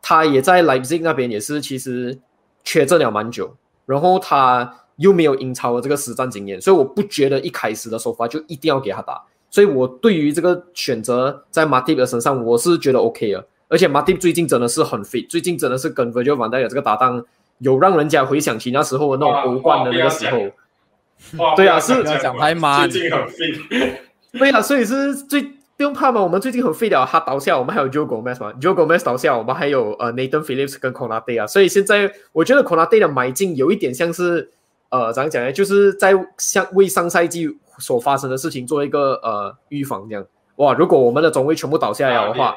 S2: 他也在 Leipzig 那边也是其实缺阵了蛮久，然后他又没有英超的这个实战经验，所以我不觉得一开始的首发就一定要给他打。所以我对于这个选择在 Matip 的身上，我是觉得 OK 的。而且 Matip 最近真的是很 fit，最近真的是跟 Virgil van Dijk 这个搭档，有让人家回想起那时候的那种欧冠的那个时候。对啊，是
S1: 讲太慢。
S3: 最近很 fit。
S2: 对啊，所以是最不用怕嘛。我们最近很 fit 了，他倒下，我们还有 Joe Gomez 嘛，Joe Gomez 倒下，我们还有呃 Nathan Phillips 跟 Konate 啊。所以现在我觉得 Konate 的买进有一点像是呃怎样讲呢？就是在像为上赛季。所发生的事情做一个呃预防，这样哇！如果我们的中卫全部倒下来的话，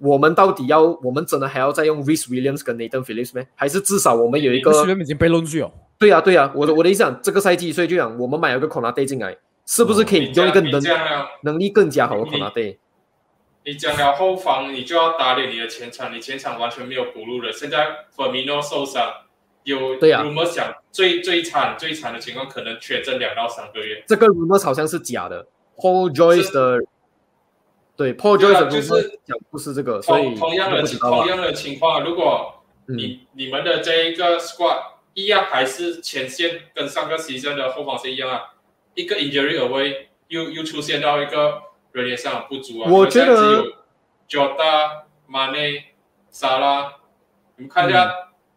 S2: 我们到底要我们真的还要再用 Rhys Williams 跟 Nathan Phillips 吗？还是至少我们有一个
S1: Williams 已经被扔去哦。
S2: 对呀对呀，我的我的意思讲，这个赛季所以就讲我们买了个 Konate 进来，是不是可以用一个能能力更加好的 Konate？
S3: 你讲了后防，你就要打脸你的前场，你前场完全没有补路了。现在 Firmino 受伤。有
S2: 对呀
S3: ，rumor 想最最惨最惨的情况可能缺阵两到三个月。
S2: 这个 rumor 好像是假的，Paul Joyce 的，对 Paul Joyce
S3: 就是
S2: 讲不是这个，所以
S3: 同样的同样的情况，如果你你们的这一个 squad 一样，还是前线跟上个 season 的后防线一样啊，一个 injury away 又又出现到一个人员上的不足啊。
S2: 我觉得
S3: Jota、Mane、沙拉，你们看一下。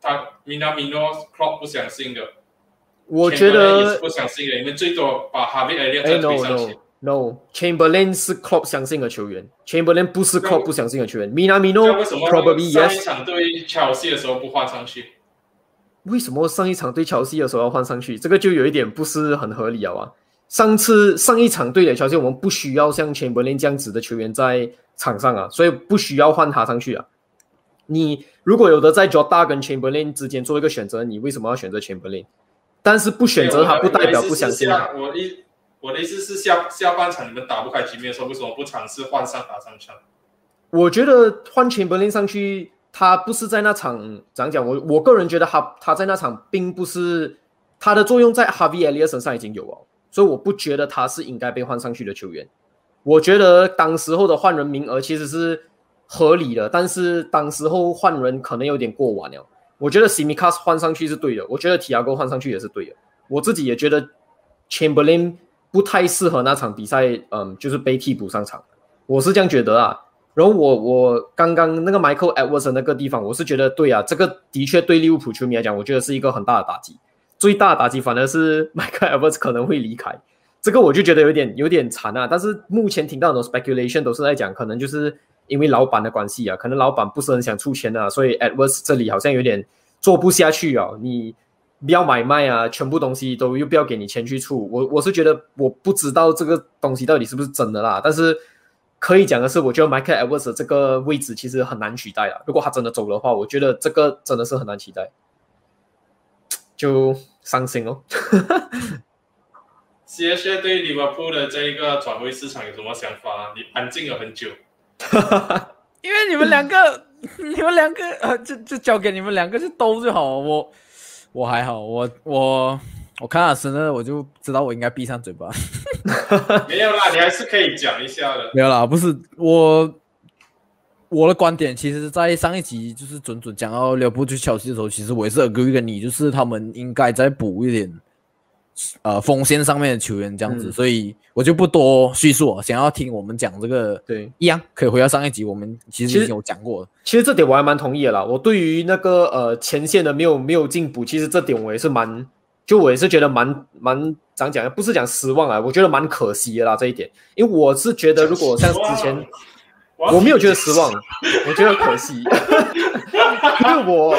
S3: 他 Minamino Clock 不相信的，
S2: 我觉得也是
S3: 不相信的。你们最多把哈维尔列在
S2: 推上去。No，Chamberlain 是 Club 相信的球员，Chamberlain 不是 Club 不相信的球员。米纳米诺 probably yes。
S3: 上一场对乔西的时候不换上去，
S2: 为什么上一场对乔西的时候要换上去？这个就有一点不是很合理啊！上次上一场对的乔西，我们不需要像 Chamberlain 这样子的球员在场上啊，所以不需要换他上去啊。你如果有的在 Jota 跟 Chamberlain 之间做一个选择，你为什么要选择 Chamberlain？但是不选择他，不代表不相信他。
S3: 我意我的意思是下下半场你们打不开局面的时候，为什么不尝试换上打上场？
S2: 我觉得换钱柏林上去，他不是在那场怎样讲？我我个人觉得他他在那场并不是他的作用在 Harvey Elliott 身上已经有哦，所以我不觉得他是应该被换上去的球员。我觉得当时候的换人名额其实是。合理的，但是当时候换人可能有点过晚了。我觉得 Simikas 换上去是对的，我觉得 Tiago 换上去也是对的。我自己也觉得 Chamberlain 不太适合那场比赛，嗯，就是被替补上场。我是这样觉得啊。然后我我刚刚那个 Michael Edwards 那个地方，我是觉得对啊，这个的确对利物浦球迷来讲，我觉得是一个很大的打击。最大的打击反而是 Michael Edwards 可能会离开，这个我就觉得有点有点惨啊。但是目前听到的 speculation 都是在讲，可能就是。因为老板的关系啊，可能老板不是很想出钱啊，所以 Edwards 这里好像有点做不下去啊。你不要买卖啊，全部东西都又不要给你钱去出。我我是觉得我不知道这个东西到底是不是真的啦。但是可以讲的是，我觉得 Michael Edwards 这个位置其实很难取代啊。如果他真的走的话，我觉得这个真的是很难取代，就伤心哦。
S3: 谢谢对 Liverpool 的这一个转会市场有什么想法？你安静了很久。
S1: 因为你们两个，你们两个呃，就就交给你们两个去兜就好。我我还好，我我我看到生的，我就知道我应该闭上嘴巴。
S3: 没有啦，你还是可以讲一下的。
S1: 没有啦，不是我我的观点，其实，在上一集就是准准讲到六部去敲戏的时候，其实我也是 agree 跟你，就是他们应该再补一点。呃，锋线上面的球员这样子，所以我就不多叙述。想要听我们讲这个，
S2: 对，
S1: 一样可以回到上一集，我们其实已经有讲过。
S2: 其实这点我还蛮同意的啦。我对于那个呃前线的没有没有进步，其实这点我也是蛮，就我也是觉得蛮蛮讲讲，不是讲失望啊，我觉得蛮可惜的啦这一点。因为我是觉得，如果像之前，我没有觉得失望，我觉得可惜，因为我，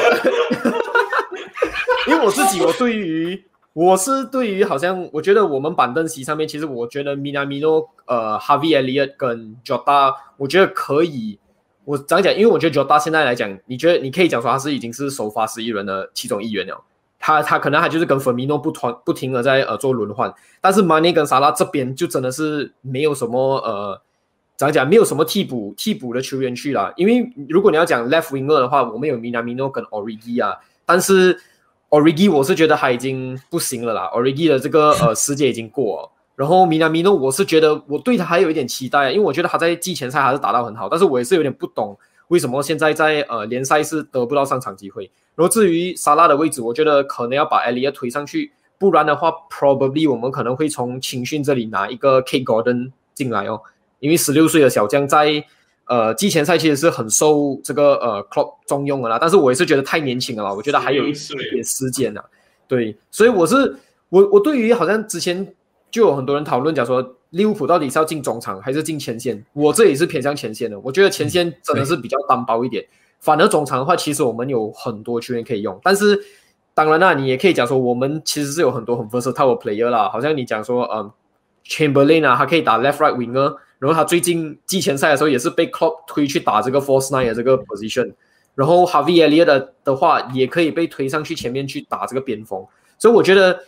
S2: 因为我自己，我对于。我是对于好像，我觉得我们板凳席上面，其实我觉得米纳米诺、呃，哈维·埃利厄跟 Jota，我觉得可以。我讲讲，因为我觉得 Jota 现在来讲，你觉得你可以讲说他是已经是首发十一人的其中一员了。他他可能还就是跟弗米诺不团不停的在呃做轮换，但是马内跟萨拉这边就真的是没有什么呃，讲讲没有什么替补替补的球员去了。因为如果你要讲 left winger 的话，我们有米纳米诺跟 Origi 啊，但是。Origi 我是觉得他已经不行了啦，Origi 的这个 呃时间已经过了。然后米纳米诺，我是觉得我对他还有一点期待，因为我觉得他在季前赛还是打到很好，但是我也是有点不懂为什么现在在呃联赛是得不到上场机会。然后至于沙拉的位置，我觉得可能要把 Elia 推上去，不然的话，probably 我们可能会从青训这里拿一个 K Gordon 进来哦，因为十六岁的小将在呃季前赛其实是很受这个呃 Club 重用的啦，但是我也是觉得太年轻了啦，我觉得还有一点时间呐。对，所以我是我我对于好像之前。就有很多人讨论讲说，利物浦到底是要进中场还是进前线？我这也是偏向前线的。我觉得前线真的是比较单薄一点，反而中场的话，其实我们有很多球员可以用。但是当然啦，你也可以讲说，我们其实是有很多很 versatile player 啦。好像你讲说，嗯，Chamberlain 啊，他可以打 left right winger，然后他最近季前赛的时候也是被 Klopp 推去打这个 force nine 的这个 position。然后 Harvey Elliott 的话，也可以被推上去前面去打这个边锋。所以我觉得。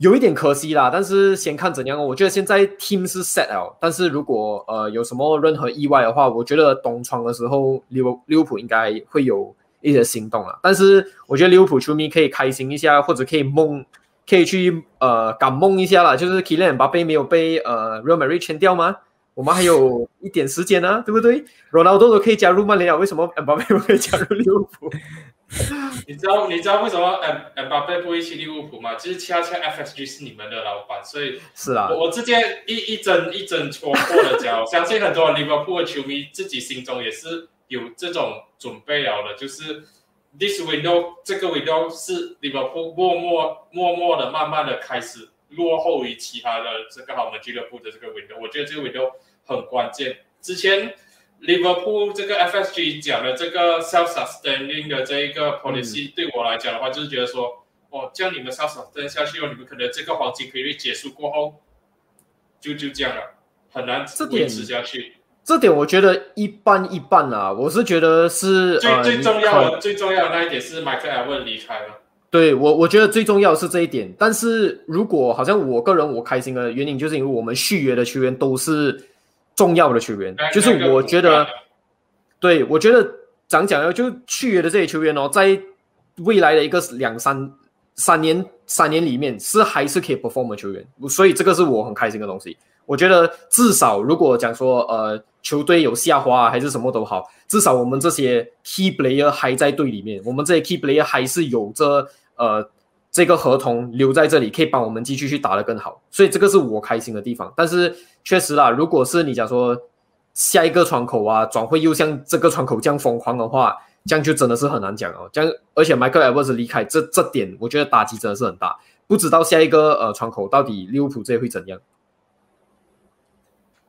S2: 有一点可惜啦，但是先看怎样哦。我觉得现在 team 是 set 了，但是如果呃有什么任何意外的话，我觉得东窗的时候，利物利物浦应该会有一些行动了。但是我觉得利物浦球迷可以开心一下，或者可以梦，可以去呃感梦一下啦。就是 Kylian 把贝没有被呃 Real Madrid 签掉吗？我们还有一点时间呢，对不对？Ronaldo 都可以加入曼联了，为什么巴佩不可以加入利物浦？
S3: 你知道你知道为什么 M M 巴佩不会去利物浦吗？就是恰恰 FSG 是你们的老板，所以
S2: 是啊，
S3: 我直接一一针一针戳破了脚。相信很多利物浦的球迷自己心中也是有这种准备了的，就是 this window 这个 window 是利物浦默默默默的、慢慢的开始落后于其他的这个豪门俱乐部的这个 window。我觉得这个 window 很关键。之前。Liverpool 这个 FSG 讲的这个 self-sustaining 的这一个 policy，对我来讲的话，就是觉得说，哦，这样你们 self-sustain 下去哦，你们可能这个黄金比率结束过后，就就这样了，很难维持下去。
S2: 这点我觉得一半一半啊，我是觉得是
S3: 最最重要的最重要的那一点是麦克艾文离开了。
S2: 对我，我觉得最重要是这一点。但是如果好像我个人我开心的原因，就是因为我们续约的球员都是。重要的球员，就是我觉得，对我觉得讲讲要就续约的这些球员哦，在未来的一个两三三年三年里面是还是可以 perform 的球员，所以这个是我很开心的东西。我觉得至少如果讲说呃球队有下滑还是什么都好，至少我们这些 key player 还在队里面，我们这些 key player 还是有着呃这个合同留在这里，可以帮我们继续去打得更好，所以这个是我开心的地方。但是。确实啦，如果是你讲说下一个窗口啊，转会又像这个窗口这样疯狂的话，这样就真的是很难讲哦。这样，而且 Michael Evans 离开，这这点我觉得打击真的是很大。不知道下一个呃窗口到底利物浦这会怎样。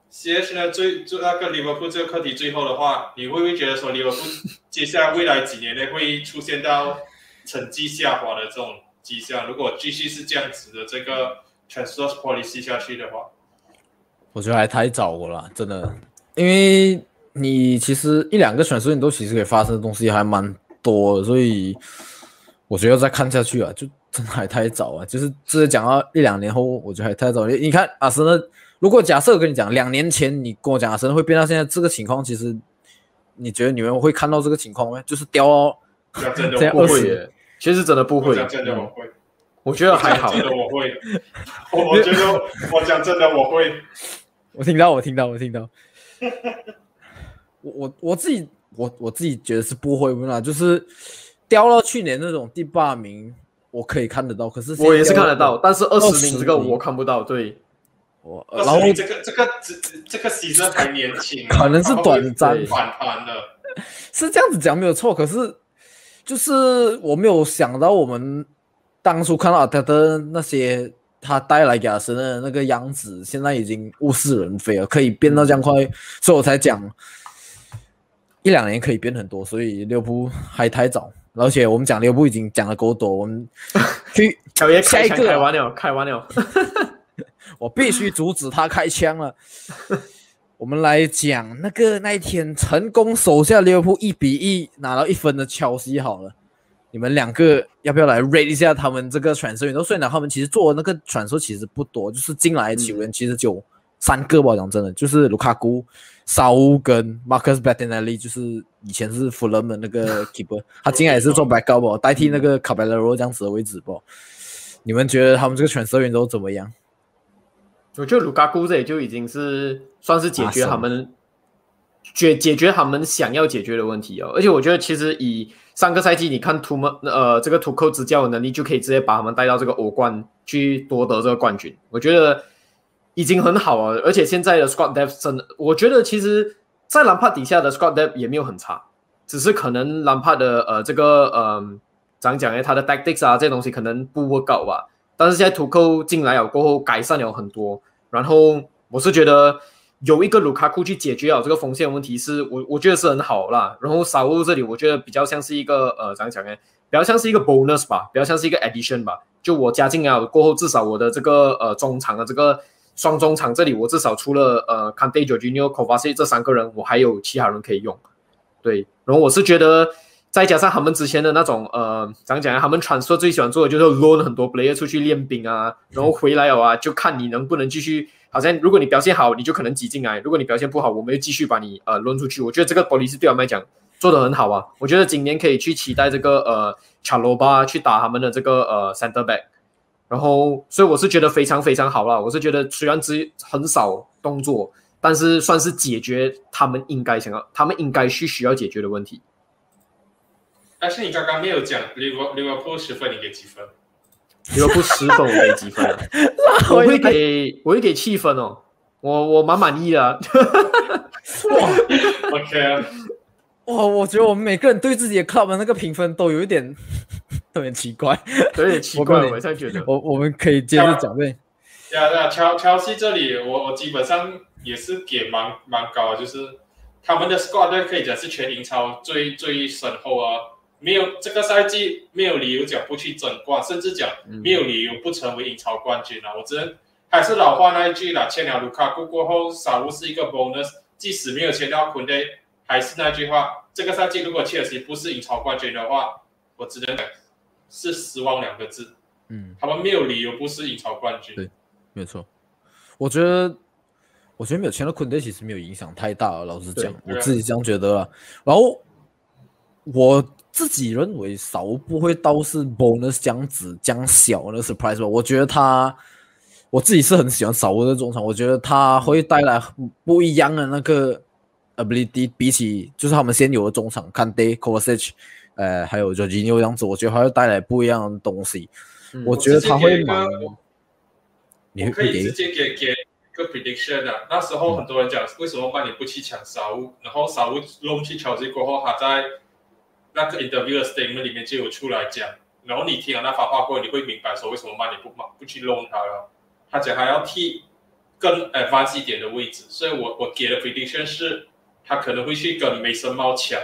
S3: 接下来最最那个利物浦这个课题最后的话，你会不会觉得说利物浦接下来未来几年内会出现到成绩下滑的这种迹象？如果继续是这样子的这个 transfer policy 下去的话？
S1: 我觉得还太早了，真的，因为你其实一两个选手你都其实可以发生的东西还蛮多，所以我觉得再看下去啊，就真的还太早啊。就是直接讲到一两年后，我觉得还太早。你你看阿森纳，如果假设我跟你讲，两年前你跟我讲阿森纳会变到现在这个情况，其实你觉得你们会看到这个情况吗？就是掉
S3: 这样
S2: 不会，其实真的不会，
S3: 真的我会，
S2: 我觉得还好，
S3: 真的我会，我我觉得我讲真的我会。
S1: 我听到，我听到，我听到。我我我自己，我我自己觉得是不会啦，就是掉到去年那种第八名，我可以看得到。可是
S2: 我也是看得到，但是二十名这个我看不到。对，
S3: 我然后这个这个这这个牺牲还年轻，
S1: 可能是短暂
S3: 反弹的，
S1: 是这样子讲没有错。可是就是我没有想到，我们当初看到他的那些。他带来给阿森的那个样子，现在已经物是人非了，可以变到这样快，所以我才讲一两年可以变很多，所以六部还太早，而且我们讲六部已经讲的够多，我们 去下一个
S2: 开完了，开完了，
S1: 我必须阻止他开枪了。我们来讲那个那一天成功守下利物浦一比一拿到一分的乔西好了。你们两个要不要来 rate 一下他们这个传说员？都虽然他们其实做那个传说其实不多，就是进来的球员其实就三个吧，讲真的，就是卢卡库、沙乌跟 Marcus Bettinelli，就是以前是 Fulham 的那个 keeper，他进来也是做 backup 吧，代替那个 Caballero 这样子的位置吧。你们觉得他们这个选择员都怎么样？
S2: 我觉得卢卡库这里就已经是算是解决他们解解决他们想要解决的问题哦。而且我觉得其实以上个赛季你看图们呃这个图扣执教的能力，就可以直接把他们带到这个欧冠去夺得这个冠军。我觉得已经很好了。而且现在的 squad depth 真的，我觉得其实在兰帕底下的 squad depth 也没有很差，只是可能兰帕的呃这个呃怎样讲呢？他的 tactics 啊这些东西可能不 work out 吧。但是现在图扣进来了过后，改善了很多。然后我是觉得有一个卢卡库去解决了这个锋线问题，是我我觉得是很好啦。然后沙乌这里，我觉得比较像是一个呃怎样讲呢？比较像是一个 bonus 吧，比较像是一个 addition 吧。就我加进来过后，至少我的这个呃中场的这个双中场这里，我至少除了呃 c a n t e Jorginho、k o v a c i 这三个人，我还有其他人可以用。对，然后我是觉得。再加上他们之前的那种呃，怎样讲呢？他们传说最喜欢做的就是 loan 很多 player 出去练兵啊，然后回来了啊，就看你能不能继续。好像如果你表现好，你就可能挤进来；如果你表现不好，我们又继续把你呃抡出去。我觉得这个玻璃是对我们来讲做的很好啊。我觉得今年可以去期待这个呃查罗巴去打他们的这个呃 center back，然后所以我是觉得非常非常好了。我是觉得虽然只很少动作，但是算是解决他们应该想要、他们应该需需要解决的问题。
S3: 但是你刚刚没有讲利物利物浦十分，你给几分？
S2: 利物浦十分，我给几分？啊 我会给，我会给七分哦。我我蛮满意的。
S3: 哇，OK。
S1: 哇，我觉得我们每个人对自己的 club 那个评分都有一点 有点奇怪，
S2: 有点奇怪。我才觉得，
S1: 我我们可以接着讲呗。
S3: 对啊对啊，乔乔西这里，我我基本上也是给蛮蛮高，就是他们的 squad 可以讲是全英超最最深厚啊。没有这个赛季没有理由讲不去争冠，甚至讲没有理由不成为英超冠军啊！我只能还是老话那一句啦，签了卢卡库过后，萨乌是一个 bonus，即使没有签到昆内，还是那句话，这个赛季如果切尔西不是英超冠军的话，我只能讲是失望两个字。嗯，他们没有理由不是英超冠军。
S1: 对，没错。我觉得，我觉得没有签到昆德其实没有影响太大了，老实讲，我自己这样觉得啊。然后我。自己认为少不会到是 bonus 这样子样小的 surprise 吧？我觉得他，我自己是很喜欢少的中场，我觉得他会带来不一样的那个 ability，比起就是他们现有的中场，看 Day Kovacic，呃，还有 Jorginho 这样子，我觉得他会带来不一样的东西。我觉得他会蛮，
S3: 你可以直接给给个 prediction 啊。那时候很多人讲，为什么曼联不去抢沙乌？然后沙乌弄去乔治过后，他在那个 interview statement 里面就有出来讲，然后你听了那番话过后，你会明白说为什么曼联不不去 loan 他了。他讲他要替更 advanced 一点的位置，所以我我给的 prediction 是，他可能会去跟梅森猫抢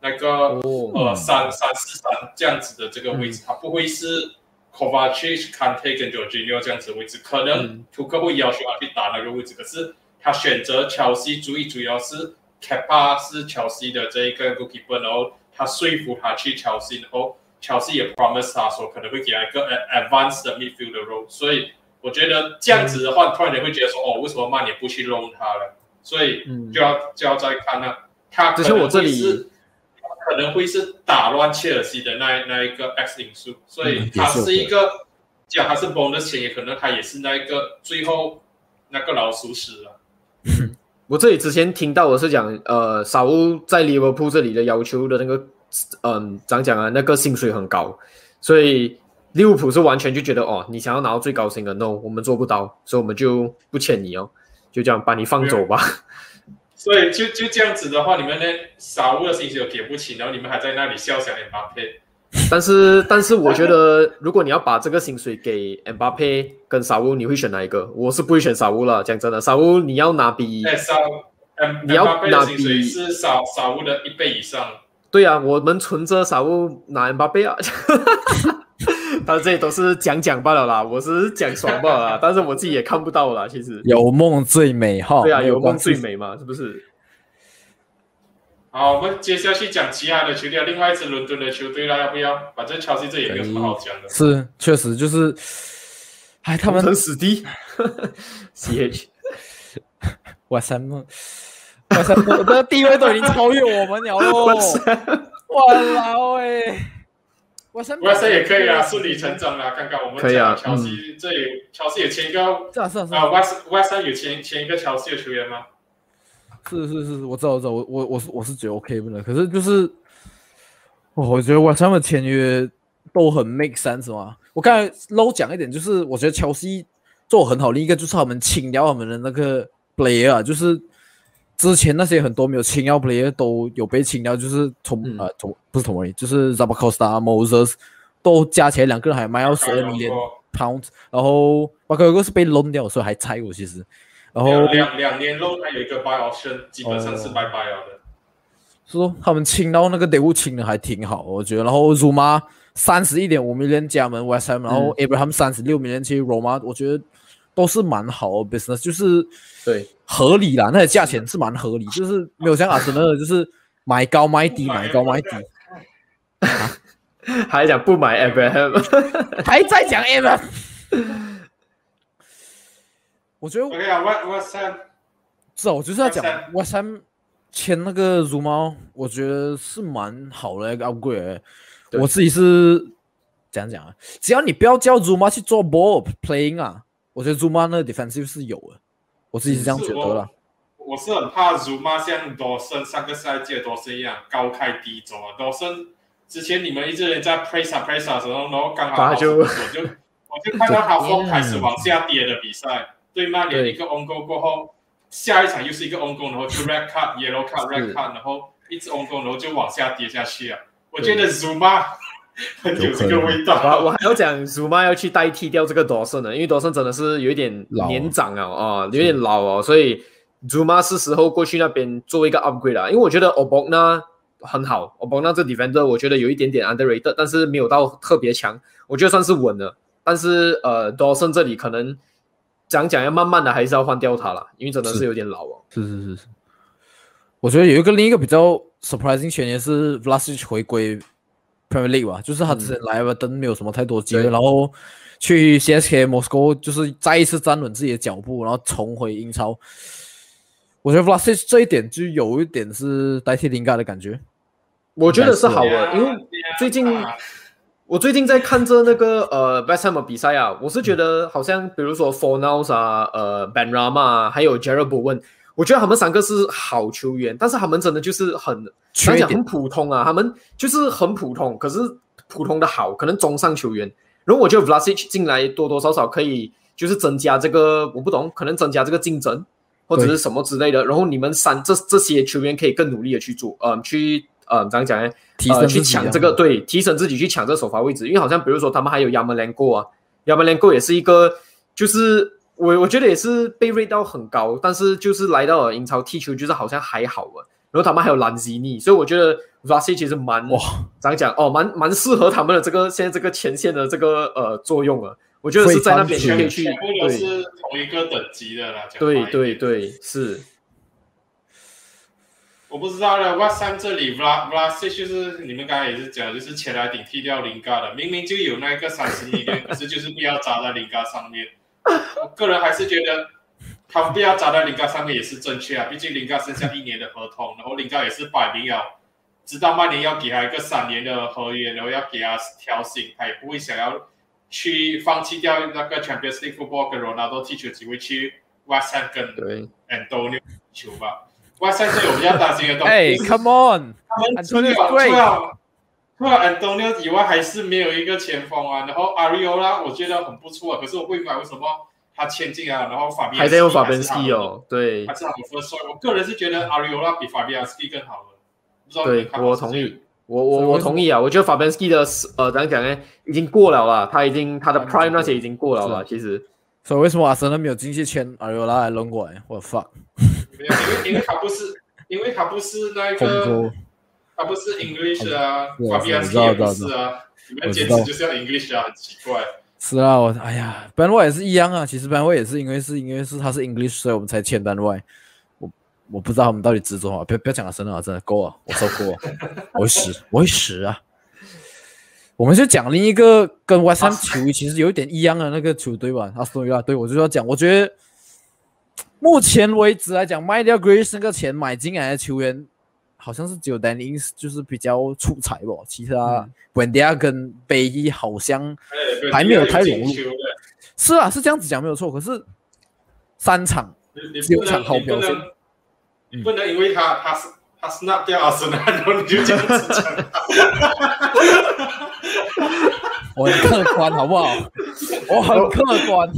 S3: 那个呃三三四三这样子的这个位置，他不会是 Kovacic、Kante 跟 Jorginho 这样子的位置，可能图克会要求他去打那个位置，可是他选择乔西，主意主要是 Kepa 是乔西的这一个 goalkeeper，然后。他说服他去乔西，然后乔西也 promise 他说可能会给他一个 advanced 的 midfield 的 role，所以我觉得这样子的话，突然间会觉得说，哦，为什么曼联不去 loan 他了？所以就要就要再看那他可能会是可能会是打乱切尔西的那那一个 X 因素，所以他是一个讲他是 bonus 钱，也可能他也是那一个最后那个老鼠屎了。
S2: 我这里之前听到我是讲，呃，少在利物浦这里的要求的那个，嗯，怎样讲啊？那个薪水很高，所以利物浦是完全就觉得，哦，你想要拿到最高薪的，no，我们做不到，所以我们就不签你哦，就这样把你放走吧。
S3: 所以就就这样子的话，你们呢，少的薪水又给不起，然后你们还在那里笑想连八配。
S2: 但是，但是我觉得，如果你要把这个薪水给 M 巴佩跟沙乌，你会选哪一个？我是不会选沙乌了。讲真的，沙乌你要拿比，
S3: 你要拿比是沙沙乌的一倍以上。
S2: 对啊，我们存着沙乌拿 M 巴佩啊。但这都是讲讲罢了啦，我是讲爽罢了，但是我自己也看不到了。其实
S1: 有梦最美哈，
S2: 对啊，有梦最美嘛，是不是？
S3: 好，我们接下去讲其他的球队，另外一支伦敦的球队啦，要不要？反正乔西这也没有什么好讲的。
S1: 是，确实就是，哎，他们
S2: 很死敌。C
S1: H，West Ham，West Ham 的地位都已经超越我们了喽！哇啦喂，West Ham
S3: West Ham 也可以啊，顺理成章啦。刚刚我们
S2: 可以啊
S3: 讲乔西，这里乔西也签一个
S1: 是啊是啊是
S3: 啊
S1: 啊
S3: ，，West West Ham 有签签一个乔西的球员吗？
S1: 是是是，我知道我知道，我我我是我是觉得 OK 的，可是就是，哦我觉得 West Ham 的签约都很 make sense 嘛。我刚才漏讲一点，就是我觉得乔西做得很好，另一个就是他们清掉他们的那个 player，啊就是之前那些很多没有清掉 player 都有被清掉，就是从、
S2: 嗯。
S1: 呃从不是同而已，就是 Zabacosta、Moses 都加起来两个人还卖要十二 million pound，然后包括一个是被 loan 掉，所以还猜我其实，然后
S3: 两两两年后他有一个 buy option，基本上是
S1: 哦
S3: 拜拜了的。
S1: 是说他们清到那个 d e 清的还挺好，我觉得。然后 Zuma 三十一点五 million 加盟 West Ham，然后 Abraham 三十六 million 去 Roma，我觉得都是蛮好的 business，就是
S2: 对
S1: 合理啦，那个价钱是蛮合理，就是没有像阿森纳的 就是买高卖低，买高卖低，
S2: 还讲不买 Abraham，
S1: 还在讲 Abraham。我觉得
S3: OK 啊，West West Ham
S1: 是啊，我就是要讲
S3: West
S1: Ham 签那个 Zuma，我觉得是蛮好的一个 upgrade 我自己是怎样讲啊？只要你不要叫 Zuma 去做 ball playing 啊，我觉得 Zuma 那个 defensive 是有的。我自己是这样觉得啦。
S3: 我是很怕 Zuma 像多森上个赛季的多森一样高开低走啊。多森之前你们一直人在 press 啊 press 啊的时候，然后刚好
S2: 他就
S3: 我就我就看到他风开始往下跌的比赛，对曼联
S2: 对
S3: 一个 on goal 过后，下一场又是一个 on goal，然后就 red card yellow card red
S2: 是
S3: card，然后一直 on goal，然后就往下跌下去啊。我觉得 Zuma 很有这个味
S2: 我
S3: 道。
S2: 我还要讲 Zuma 要去代替掉这个 Dawson 的，因为 Dawson 真的是有一点
S1: 老
S2: 年长啊，啊，有点老哦，所以 Zuma 是时候过去那边做一个 upgrade 了。因为我觉得 Obogna 很好，Obogna 这 defender 我觉得有一点点 underrated，但是没有到特别强，我觉得算是稳了。但是呃，Dawson 这里可能讲讲要慢慢的还是要换掉他了，因为真的是
S1: 是
S2: 有点老哦。
S1: 是是是是。我觉得有一个另一个比较 surprising 选也是 Vlasic 回归 Premier League 吧，就是他之前来 Everton 没有什么太多机会，
S2: 对
S1: 然后去 CSK Moscow 就是再一次站稳自己的脚步，然后重回英超。我觉得 Vlasic 这一点就有一点是代替林嘎的感觉。
S2: 我觉得是好的，因为最近
S3: 呀
S2: 我最近在看着那个呃 b e s t Ham 的比赛啊，我是觉得好像比如说 Fornals 啊、呃 Ben Rama 啊还有 Jared Bowen，我觉得他们三个是好球员，但是他们真的就是很
S1: 缺点
S2: 讲讲很普通啊，他们就是很普通，可是普通的好，可能中上球员。然后我觉得 Vlasic 进来多多少少可以就是增加这个我不懂，可能增加这个竞争或者是什么之类的。然后你们三这这些球员可以更努力的去做，呃，去呃怎样讲呢？
S1: 提升
S2: 呃、去
S1: 自己啊
S2: 抢这个，对，提升自己去抢这首发位置，因为好像比如说他们还有 Yamalenko 啊，Yamalenko 也是一个，就是我我觉得也是被 rate 到很高，但是就是来到了英超踢球，就是好像还好啊。然后他们还有兰吉尼，所以我觉得 Rasi 其实蛮
S1: 哇，
S2: 怎样讲哦，蛮蛮适合他们的这个现在这个前线的这个呃作用啊。我觉得是在那边可以去
S3: 全部都
S2: 对
S3: 是同一个等级的啦。
S2: 对对对是
S3: 我不知道了，West Ham 这里 Vla Vlasic 就是你们刚才也是讲，就是前来顶替掉林嘎的，明明就有那个三十米 可是就是不要砸在林嘎上面。我个人还是觉得他不要砸在林嘎上面也是正确啊，毕竟林嘎剩下一年的合同，然后林嘎也是摆明了知道曼联要给他一个三年的合约，然后要给他调薪，他也不会想要去放弃掉那个 Champions League football 跟 Ronaldo 踢球机会去 West Ham 跟
S2: 对
S3: Antonio 球吧。West Ham 最我比较担心的东西
S1: 哎
S3: 就是
S1: ，Come on，
S3: 他们除了除了除了 Antonio 以外，还是没有一个前锋啊。然后 Ariola 我觉得很不错，可是我不明白为什么他签进来，然后法比
S2: 还在用法
S3: 本
S2: 本 ski 哦，对
S3: 还是他的 first choice。我个人是觉得 Ariola 比法比安斯基更好的。不知道你们
S2: 对我同意，我我我同意啊！我觉得法斯基的呃，怎样讲呢？已经过了啦，他已经他的
S3: 嗯
S2: prime 那些已经过了了。其实
S1: 所以为什么阿森纳没有进去签阿尤拉来轮过来？我 fuck，
S3: 没有因为因为他不是，因为他不是那个，他不是 English 啊
S1: 是，
S3: 法比安斯基也不
S1: 我知道
S3: 是啊。你们坚持就是要 English 啊，很奇怪。
S1: 是啊，我哎呀，班外也是一样啊。其实班外也是因为是因为是他是 English，所以我们才签班外。我我不知道他们到底执着啊，不要不要讲了，真的啊真的够了，我受够了，我会死，我会死啊！我们就讲另一个跟 West Ham 球衣其实有一点一样的那个球队吧，阿斯顿维拉。对我就要讲，我觉得目前为止来讲，卖掉 Grace 那个钱买进来的球员，好像是只有 Danny Ings 就是比较出彩吧，其他 Wendia 跟贝伊好像
S3: 哎
S1: 还没有太融入是啊，是这样子讲没有错。可是三场只有
S3: 你你不能
S1: 场好表现
S3: 你不能不能因为他他是他 snap 掉阿森纳，然后你就这样子讲。
S1: 我很客观，好不好？我很客观。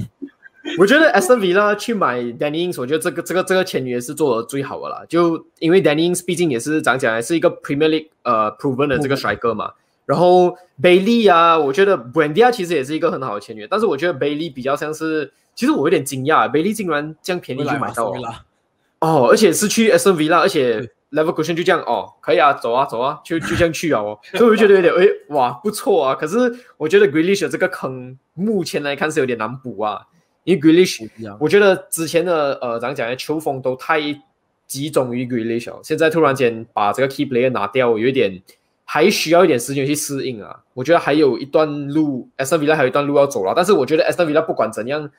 S2: 我觉得 Aston Villa 去买 Danny Ings，我觉得这个这个这个签约是做的最好的啦。就因为 Danny Ings 毕竟也是讲起来是一个 Premier League 呃 proven 的这个帅哥嘛。然后 Bailey 啊，我觉得 Brandia 其实也是一个很好的签约，但是我觉得 Bailey 比较像是，其实我有点惊讶，Bailey 竟然这样便宜就买到了
S1: 了，
S2: 哦，而且是去 Aston Villa，而且 Leverkusen 就这样哦，可以啊，走啊走啊，就就这样去啊哦，所以我就觉得有点诶哇不错啊。可是我觉得 Grealish 的这个坑目前来看是有点难补啊，因为 Grealish。我觉得之前的呃，怎样讲呢？球风都太集中于 Grealish，了现在突然间把这个 key player 拿掉，有一点还需要一点时间去适应啊。我觉得还有一段路 s n Villa 还有一段路要走了。但是我觉得 s n Villa 不管怎样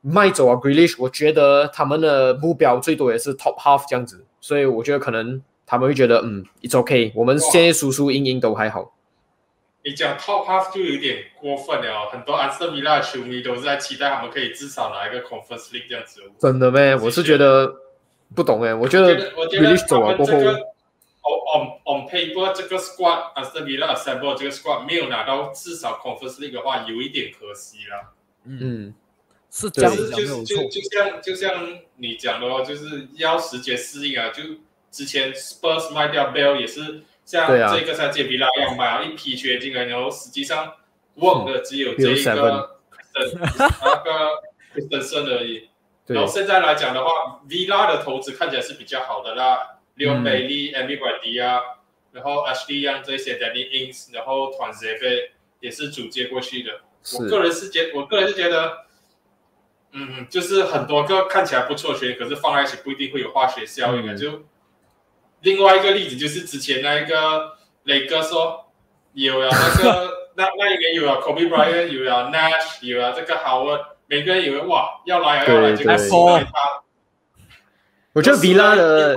S2: 卖走啊 Grealish，我觉得他们的目标最多也是 top half 这样子，所以我觉得可能他们会觉得嗯，it's okay，我们现在输输赢赢都还好。
S3: 你讲 top half 就有点过分了，很多安斯顿维拉的球迷都是在期待他们可以至少拿一个 Conference League 这样子。
S2: 真的咩？我是觉得不懂哎，我觉得
S3: 我觉得
S2: 走了过后
S3: 们这，个 on on on paper 这个 squad 安斯顿维拉 assemble 这个 squad 没有拿到至少 Conference League 的话，有一点可惜啦。
S1: 嗯，
S2: 嗯，
S1: 是这样
S3: 就
S1: 子讲没有错
S3: 是就就。就像就像你讲的哦，就是要时间适应啊。就之前 Spurs 卖掉 Bell 也是像这个赛季比拉一样买了一批球员进来，然后实际上 work 的只有这一个那个 Christensen 而已。然后现在来讲的话，Villa 的投资看起来是比较好的啦，Leo
S2: 嗯
S3: Bailey、Amy 管迪啊，然后 Ashley Young 这些 Danny Ings，然后团结费也是主接过去的。我个人是觉，我个人是觉得，嗯，就是很多个看起来不错的球员，可是放在一起不一定会有化学效应啊。
S2: 嗯
S3: 就另外一个例子就是之前那一个磊哥说有啊那个 那那一年有啊 Kobe Bryant，有啊 Nash，有啊这个 Howard，每个人以为哇要来啊要来，
S2: 对
S3: 结果
S2: 对
S3: 输了他。
S2: 我觉得 Villa 的。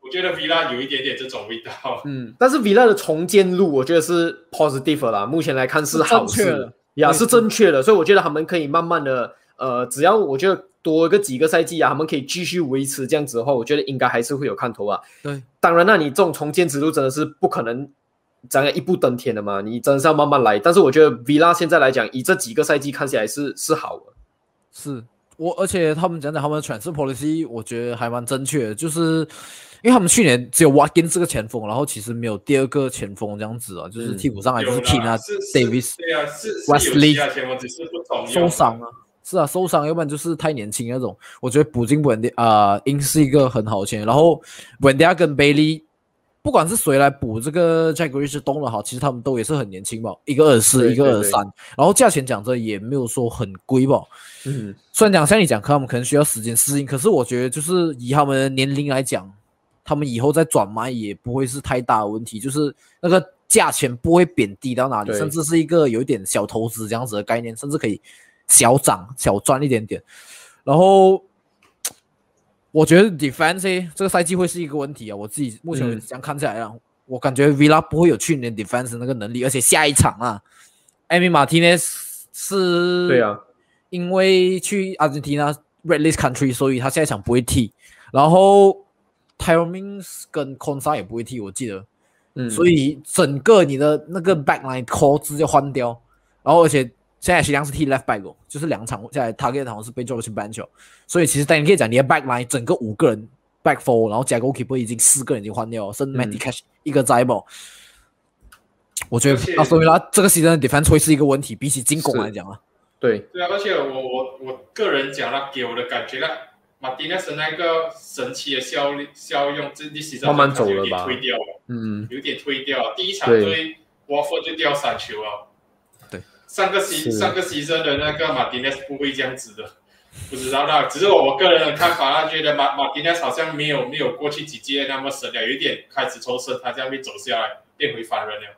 S3: 我觉得 Villa 有一点点这种味道。
S2: 嗯，但是 Villa 的重建路，我觉得是 positive 的啦。目前来看是好事
S1: 是正确的，
S2: 呀，
S1: 对
S2: 是正确的。所以我觉得他们可以慢慢的，呃，只要我觉得多个几个赛季啊，他们可以继续维持这样子的话，我觉得应该还是会有看头啊。
S1: 对，
S2: 当然，那你这种重建之路真的是不可能这样一步登天的嘛，你真的是要慢慢来。但是我觉得 Villa 现在来讲，以这几个赛季看起来是是好的。
S1: 是我，而且他们讲讲他们的 transfer policy，我觉得还蛮正确的，就是因为他们去年只有 Watkins 这个前锋，然后其实没有第二个前锋这样子啊，就是
S2: 嗯
S1: 替补上来就是
S3: 有
S1: King 啊 Davis
S3: 对啊，是是
S1: Wesley
S3: 有其他前锋，只是不同
S1: 受伤啊，是啊，受伤，要不然就是太年轻那种。我觉得补进本地啊，应是一个很好的签。然后本迪亚跟贝利，不管是谁来补这个 Jack Grealish 动了好，其实他们都也是很年轻吧，一个二四，一个二三，然后价钱讲着也没有说很贵吧。
S2: 嗯，
S1: 虽然讲像你讲，可他们可能需要时间适应，可是我觉得就是以他们的年龄来讲，他们以后再转卖也不会是太大的问题，就是那个价钱不会贬低到哪里，甚至是一个有一点小投资这样子的概念，甚至可以小涨小赚一点点。然后我觉得 defense 这个赛季会是一个问题啊，我自己目前这样看起来啊，我感觉 Villa 不会有去年 defense 那个能力，而且下一场啊 a m y Martinez 是
S2: 对啊，
S1: 因为去阿根廷 red list country，所以他下一场不会踢。然后 t y r o Mings 跟 Consa 也不会踢，我记得。
S2: 嗯，
S1: 所以整个你的那个 backline core 直接换掉。然后而且现在实际上是踢 left back 哦，就是两场下来 target 好像是被 j o 去 bench 哦。所以其实但你可以讲你的 backline 整个五个人 back four，然后加 goalkeeper 已经四个人已经换掉了，剩 Matty Cash 一个在不？我觉得阿索维拉这个 season 的 defense 会是一个问题，比起进攻来讲啊。
S2: 对，
S3: 对啊，而且我我我个人讲了，给我的感觉呢，马丁内斯那个神奇的效力效用，这第十
S2: 慢慢走了
S3: 有点
S2: 吧
S3: 推掉了，
S2: 嗯，
S3: 有点推掉了。第一场
S2: 对
S3: 对沃夫就掉三球了。
S1: 对，
S3: 上个西上个西生的那个马丁内斯不会这样子的，不知道那，只是我我个人的看法，他觉得马马丁内斯好像没有没有过去几届那么神了，有一点开始抽身，他这样会走下来，变回凡人了。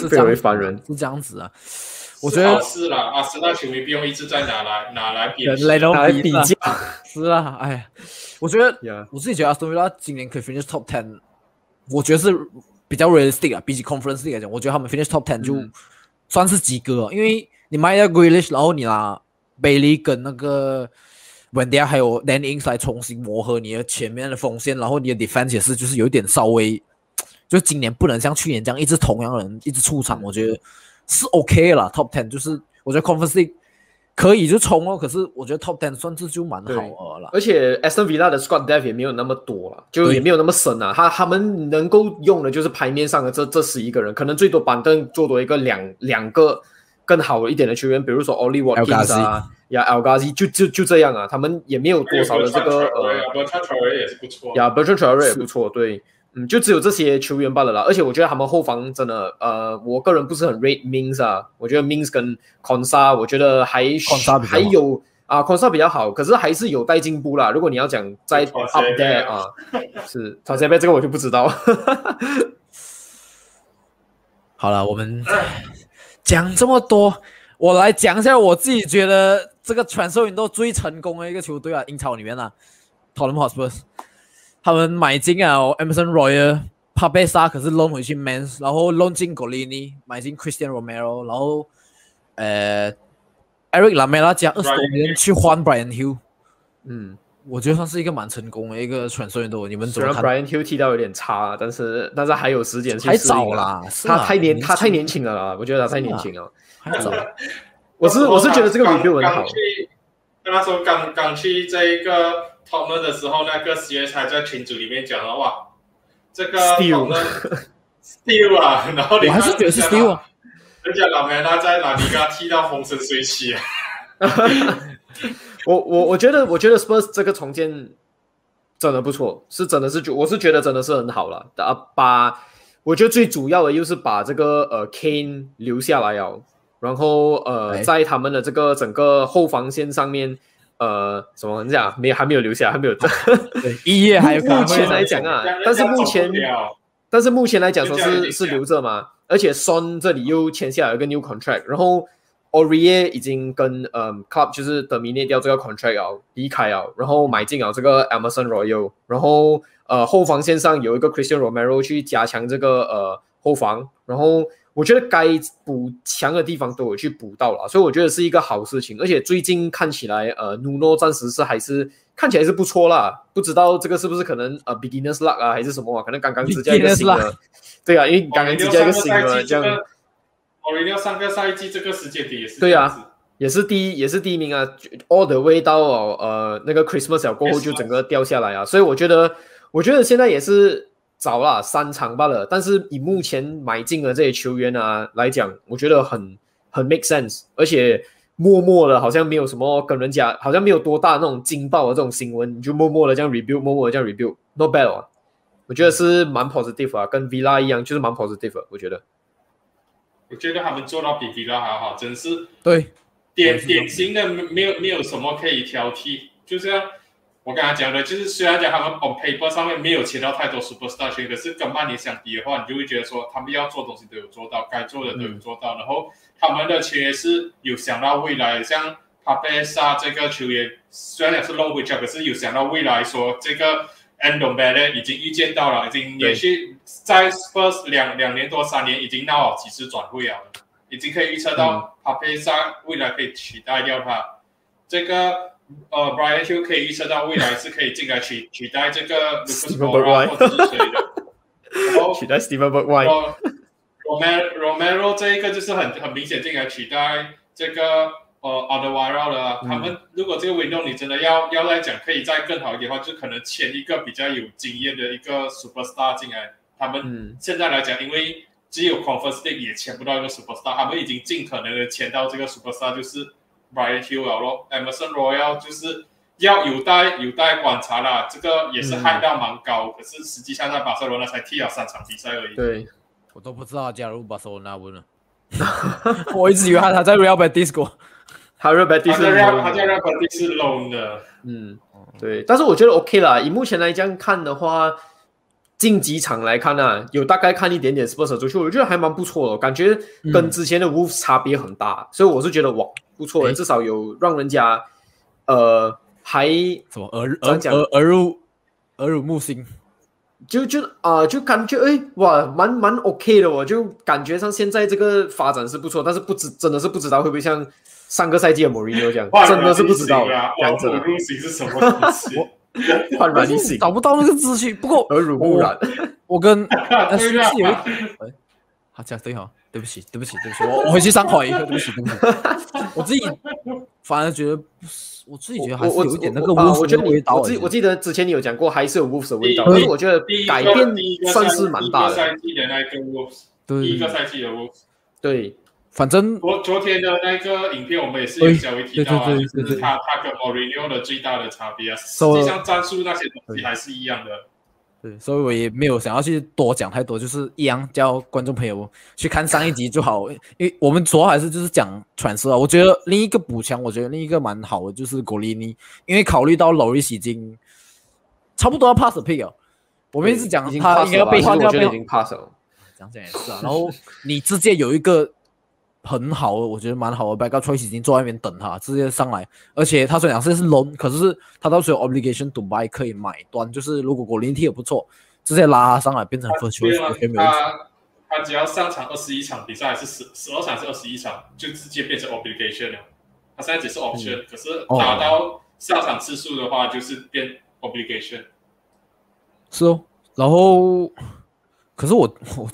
S1: 是这样子
S2: 变回凡人。
S1: 是这样子啊。我觉得
S3: 好事啦，阿森纳球迷不用一直在拿来拿来比
S1: 人类都
S2: 拿来比较
S1: 是啊，哎呀，我觉得
S2: Yeah
S1: 我自己觉得 Aston Villa 今年可以 finish top ten，我觉得是比较 realistic 啊，比起 Conference League 来讲，我觉得他们 finish top ten 就
S2: 嗯
S1: 算是及格了，因为你卖掉 Grealish，然后你拿 Bailey 跟那个 Wendy 还有 Dan Ings 来重新磨合你的前面的锋线，然后你的 defense 也是就是有一点稍微，就今年不能像去年这样一直同样的人一直出场，我觉得是 OK 了 top ten，就是我觉得 Conference League 可以就冲哦，可是我觉得 top ten 算是就蛮好了。
S2: 而且 Aston Villa 的 squad depth 也没有那么多了，就也没有那么深啊。他他们能够用的就是牌面上的这这十一个人，可能最多板凳做多一个两两个更好一点的球员，比如说 Oli Watkins 啊，呀 Al Ghazi 就就就这样啊。他们也没有多少的这个呃，
S3: 不穿 t r a 也是不错。
S2: 呀 Bertrand Traore 也不错，对，嗯，就只有这些球员罢了啦。而且我觉得他们后防真的，呃，我个人不是很 rate Mings 啊，我觉得 Mings 跟 Consa 我觉得还
S1: Consa 比较好
S2: 还有啊 Consa 比较好，可是还是有待进步啦。如果你要讲在 up there 啊，是 t r a n s e b 这个我就不知道。
S1: 好了，我们讲这么多，我来讲一下我自己觉得这个传授运动最成功的一个球队啊，英超里面啊，Tottenham Hotspur，他们买进啊 Emerson Royal、帕贝萨，可是 loan 回去 Mans，然后 loan 进 Golini，买进 Christian Romero，然后呃 Eric Lamela 加二十多
S3: Brian
S1: 年去换 Brian Hill，
S2: 嗯，
S1: 我觉得算是一个蛮成功的一个传授运动，你们怎
S2: 虽然
S1: 么看
S2: ？Brian Hill 踢到有点差，但是但是还有时间去
S1: 还
S2: 适应
S1: 早啦，
S2: 他太年他太年轻了啦，我觉得他太年轻了。
S1: 还早。
S2: 我是我是觉得这个
S3: 刚
S2: review 很好
S3: 那时候刚刚去这一个 Tottenham 的时候，那个 CS 还在群组里面讲了哇，这个
S2: Steal
S3: Tottenham Steal 啊，然后你
S1: 我还是觉得是 Steal 啊，
S3: 人家老梅拉在哪里给他踢到风生水起啊，
S2: 我我我觉得我觉得 Spurs 这个重建真的不错，是真的是觉我是觉得真的是很好了。啊，把我觉得最主要的又是把这个呃 Kane 留下来哦，然后呃
S1: 哎。
S2: 在他们的这个整个后防线上面呃什么你讲没有还没有留下还没有
S1: 对，一月还有
S2: 目前来讲啊，但是目前但是目前来讲说是是留着嘛，而且 Son 这里又签下了一个 new contract，然后 Aurier 已经跟嗯 club 就是 terminate 掉这个 contract 了，离开了，然后买进了这个 Emerson Royal，然后呃后防线上有一个 Christian Romero 去加强这个呃后防，然后我觉得该补强的地方都有去补到了，所以我觉得是一个好事情，而且最近看起来呃 Nuno 暂时是还是看起来是不错啦，不知道这个是不是可能呃 beginners luck 啊还是什么啊，可能刚刚只加一个新的对啊，因为刚刚只加一个新的这样。
S3: 季这个，奥利奥上个赛季这个时间点也是
S2: 对啊也是第一，也是第一名啊，all the way 到哦呃那个 Christmas 小过后就整个掉下来啊，所以我觉得，我觉得现在也是早了，三场罢了，但是以目前买进的这些球员啊来讲，我觉得很很 make sense，而且默默的好像没有什么跟人家好像没有多大那种惊爆的这种新闻，你就默默的这样 rebuild，默默的这样 rebuild，not bad 啊，我觉得是蛮 positive 啊，跟 Villa 一样，就是蛮 positive，的我觉得。
S3: 我觉得他们做到比 v i l a 还好，真是
S1: 对，
S3: 典典型的没没有没有什么可以挑剔，就像我刚才讲的，就是虽然讲他们 on paper 上面没有签到太多 superstar 球员，可是跟曼联相比的话，你就会觉得说他们要做东西都有做到，该做的都有做到，然后他们的球员是有想到未来，像帕贝萨这个球员，虽然讲是 low wage，可是有想到未来说这个 a n d o b e l e 已经预见到了，已经连续在 Spurs 两两年多三年已经闹好几次转会了，已经可以预测到帕佩萨未来可以取代掉他。这个呃，Brian Hill 可以预测到未来是可以进来取 取代这个 Lucas Moura 或，
S2: 取代
S3: Stephen，Romero，Romero，这一个就是很很明显进来取代这个呃 a d e v a r o 的。他们如果这个 window 你真的要要来讲可以再更好一点的话，就可能签一个比较有经验的一个 superstar 进来。他们现在来讲，因为只有 Conference 也签不到一个 superstar，他们已经尽可能的签到这个 superstar，就是。Brian Hill 了咯，Emerson Royal 就是要有待有待观察啦。这个也是
S2: 嗯
S3: 嗨到蛮高，可是实际上在巴塞罗那才踢了三场比赛而已。
S2: 对。
S1: 我都不知道他加入巴塞罗那问了，我一直以为他他在 Real Betis 过。
S2: 他 r e b e t
S3: 他
S2: 是
S3: Real 他在 Real Betis 是 loan 的，
S2: 嗯，对，但是我觉得 OK 啦。以目前来这样看的话，近几场来看呢、有大概看一点点 Spurs 的足球，我觉得还蛮不错的，感觉跟之前的 Wolves 差别很大，所以我是觉得哇不错至少有让人家呃还
S1: 什么耳
S2: 怎么
S1: 耳耳耳濡耳濡目新，
S2: 就就啊、就感觉哎哇蛮蛮 OK 的，我就感觉上现在这个发展是不错，但是不知真的是不知道会不会像上个赛季的 Mourinho 这样，
S3: 哇
S2: 真的是不知道
S3: 啊，
S2: 这样子的
S3: 入型是什么东西？
S2: 焕然一新，
S1: 找不到那个资讯。不过
S2: 耳濡目染。
S1: 我跟呃 是有一哎好这样对哈，对不起对不起对不起，我我回去上考一个，对不起对不起，我自己反而觉得不是，我自己觉得还是
S2: 我
S1: 有一点那个
S2: 我啊
S1: Wolves
S2: 我觉得你
S1: 的味道。
S2: 我记我记得之前你有讲过，还是有 Wolves 的味道，但是我觉得
S3: 第一
S2: 改变算是蛮大的。
S3: 第一个赛季的那个 Wolves，第一
S1: 对
S3: 个，赛季的 Wolves。
S2: 对，
S1: 反正
S3: 昨昨天的那个影片，我们也是有稍微提到啊，
S1: 对对对对对
S3: 就是他他跟 Mourinho 的最大的差别啊，实际上战术那些东西还是一样的。
S1: 对，所以我也没有想要去多讲太多，就是一样叫观众朋友去看上一集就好，因为我们主要还是就是讲传说啊。我觉得另一个补强，我觉得另一个蛮好的就是果利尼，因为考虑到 Loris 已经差不多要 pass pick 了，我们一直讲他应该要被换掉，
S2: 我觉得已经 pass 了。
S1: 讲也是啊。然后你直接有一个很好的，我觉得蛮好的 backup choice 已经坐在那边等他，直接上来。而且他虽然是是 loan，可是他到时候有 obligation to buy 可以买断，就是如果果林踢也不错，直接拉他上来变成 first choice，
S3: 啊
S1: 我觉得没问题。
S3: 他他只要上场二十一场比赛，还是十十二场还是二十一场，就直接变成 obligation 了。他现在只是 option，、可是
S1: 哦
S3: 打到下场次数的话，就是变 obligation。
S1: 是哦，然后可是我 我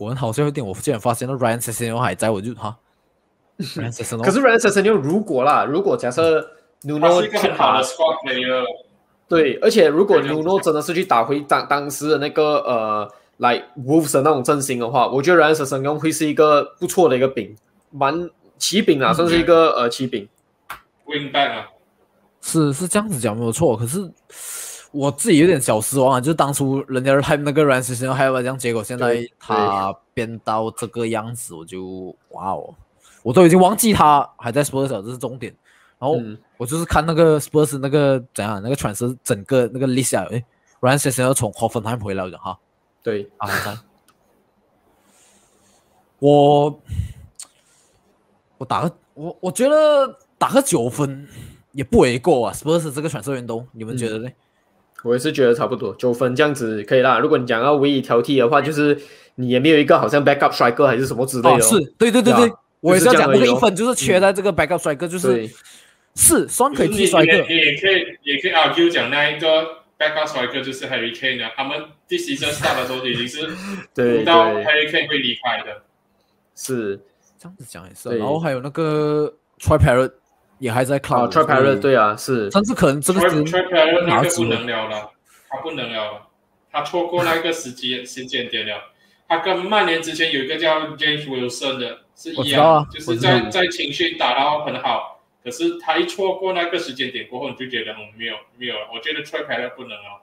S1: 我很好笑一点，我竟然发现了 Ryan s e s n o 还在，我就哈，Ryan s e s n o
S2: 可是 r a n s e s 如果啦，如果假设
S3: 他
S2: Nuno
S3: 是一个
S2: 去打
S3: 很好的 squad player，
S2: 对，而且如果 Nuno 真的是去打回当当时的那个呃，来 Wolves 的那种阵型的话，我觉得 Ryan s e s 会是一个不错的一个饼，蛮骑饼啊，算是一个呃骑饼。
S3: wing back 啊，
S1: 是是这样子讲没有错，可是我自己有点小失望啊，就是当初人家还那个 Ryan s e s n o 还有这样，结果现在他变到这个样子，我就哇哦，我都已经忘记他还在 Spurs 了，这是重点。然后
S2: 嗯
S1: 我就是看那个 Spurs 那个怎样那个传是整个那个 list 啊，诶 Ryan s e s n o 从 Hoffenheim 回来的哈。
S2: 对，
S1: 啊。我我打个我我觉得打个九分也不为过啊。Spurs 这个传射运动，你们觉得呢？
S2: 我也是觉得差不多九分这样子可以啦。如果你讲要唯一挑剔的话，就是你也没有一个好像 backup striker 还是什么之类的、
S1: 啊，
S2: 哦。
S1: 是对对对对我也是要讲那个一分，就是缺在这个 backup striker，就是
S2: 对。
S1: 是双可以
S3: 你
S1: 踢帅哥
S3: 你，也可以也可以 argue 讲那一个 backup striker 就是 Harry Kane 啊，他们第 season start 的时候已经是
S2: 对
S3: 估到 Harry Kane 会离开的。
S2: 是。
S1: 这样子讲也是啊。然后还有那个 Troy Parrot 也还在
S2: 啊 club，，Trap
S1: 所以
S2: Parrot 对啊，是
S1: 甚至可能这个
S3: t r
S1: 是
S3: a p p e r 个不能聊了，他不能聊了，他错过那个时间时间点了。他跟曼联之前有一个叫 James Wilson 的，是一样，就是在在情绪打到很好，可是他一错过那个时间点过后，你就觉得嗯没有没有了。我觉得 t r a p p e r 不能哦，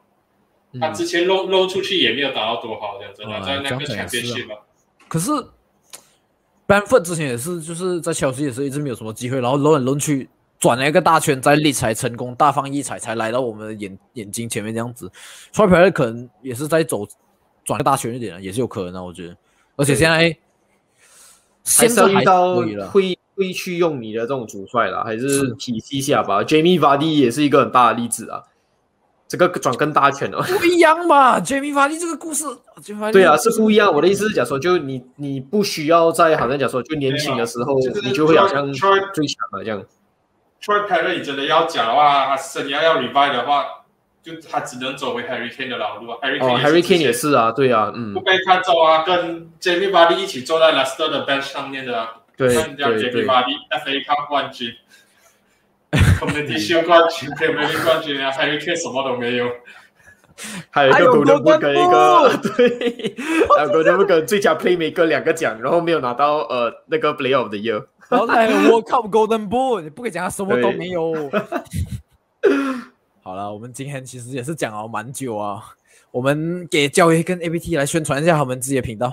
S2: 嗯
S3: 他之前漏漏出去也没有打到多好，这样真的
S1: 啊
S3: 在那个
S1: 这样讲也是啊
S3: championship 啊。
S1: 可是 Bamford 之前也是，就是在切尔西也是一直没有什么机会，然后轮来轮去转了一个大圈，在利才成功大放异彩，才来到我们的眼眼睛前面这样子。t r a e 可能也是在走转个大圈一点了，也是有可能的，我觉得。而且现在现在还
S2: 要遇到
S1: 可以了，
S2: 会会去用你的这种主帅啦，还是
S1: 是
S2: 体系下吧。Jamie Vardy 也是一个很大的例子啊，这个转更大圈了。
S1: 不一样嘛？Jamie Vardy 这个故事
S2: 对啊，是不一样。我的意思是讲说，就你你不需要在好像讲说，就年轻的时候，你就会好像
S3: Troy-
S2: 最强了这样。
S3: Troy 你真的要讲的话，他生涯要 revive 的话，就他只能走回 Harry Kane 的老路啊。Harry
S2: 哦 Kane，Harry
S3: 之
S2: Kane 也是啊，对啊，嗯
S3: 不，被看走啊，跟 Jamie Vardy 一起坐在 Leicester 的 bench 上面的啊，
S2: 对
S3: 看人家
S2: 对
S3: Jamie
S2: 对
S3: ，Vardy FA Cup 冠军他们的需要冠军，他们的冠军啊，还有却什么都没有。
S2: 还有一个独立
S1: 不
S2: 跟一个对，还有独立不跟最佳 playmaker 两个奖，然后没有拿到呃那个 play of the year。
S1: 然后还有 World Cup Golden Boot，不可以讲他什么都没有。好了，我们今天其实也是讲了蛮久啊。我们给教育跟 APT 来宣传一下他们自己的频道。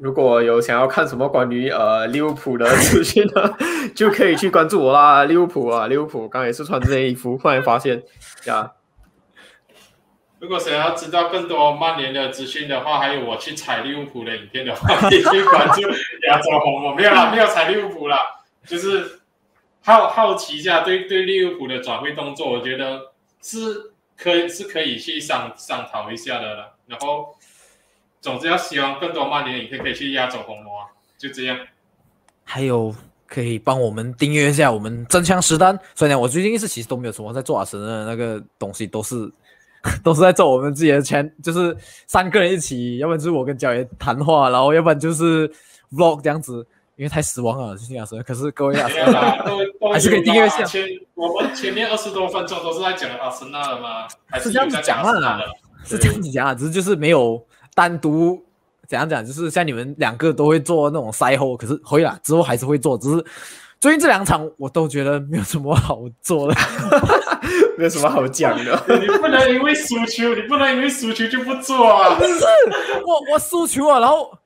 S2: 如果有想要看什么关于呃利物浦的资讯呢，就可以去关注我啦。利物浦啊，利物浦刚才也是穿这件衣服，突然发现呀，
S3: 如果想要知道更多曼联的资讯的话，还有我去踩利物浦的影片的话，可以去关注亚洲红魔。没有啦，没有踩利物浦啦，就是好好奇一下对对利物浦的转会动作，我觉得是可以是可以去商商讨一下的了。然后，总之要希望更多曼联的影片可以去亚洲红魔啊，就这样。
S1: 还有可以帮我们订阅一下我们真枪实弹。虽然我最近一直其实都没有什么在做阿神的那个东西，都是 都是在做我们自己的圈，就是三个人一起，要不然就是我跟焦爷谈话，然后要不然就是 vlog 这样子。因为太失望了，听阿神。可是各位阿神 还是可以订阅一下。
S3: 前我们前面二十多分钟都是在讲阿森纳的吗？
S1: 是这样子讲啊，是这样子讲啊，只是就是没有单独。怎样讲？就是像你们两个都会做那种赛后，可是回来之后还是会做。只是最近这两场，我都觉得没有什么好做的，
S2: 没有什么好讲的。
S3: 你不能因为输球，你不能因为输球就不做啊！
S1: 不是我，我输球啊，然后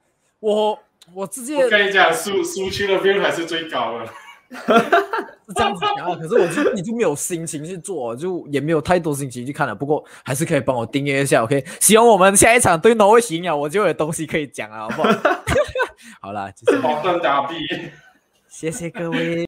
S1: 我我直接
S3: 我跟你讲，输输球的分还是最高的。
S1: 是这样子讲 啊，可是我就你就没有心情去做，就也没有太多心情去看了。不过还是可以帮我订阅一下，OK？希望我们下一场对挪威赢啊，我就有东西可以讲了，好不好？好了，
S3: 保证打比，
S1: 谢谢各位。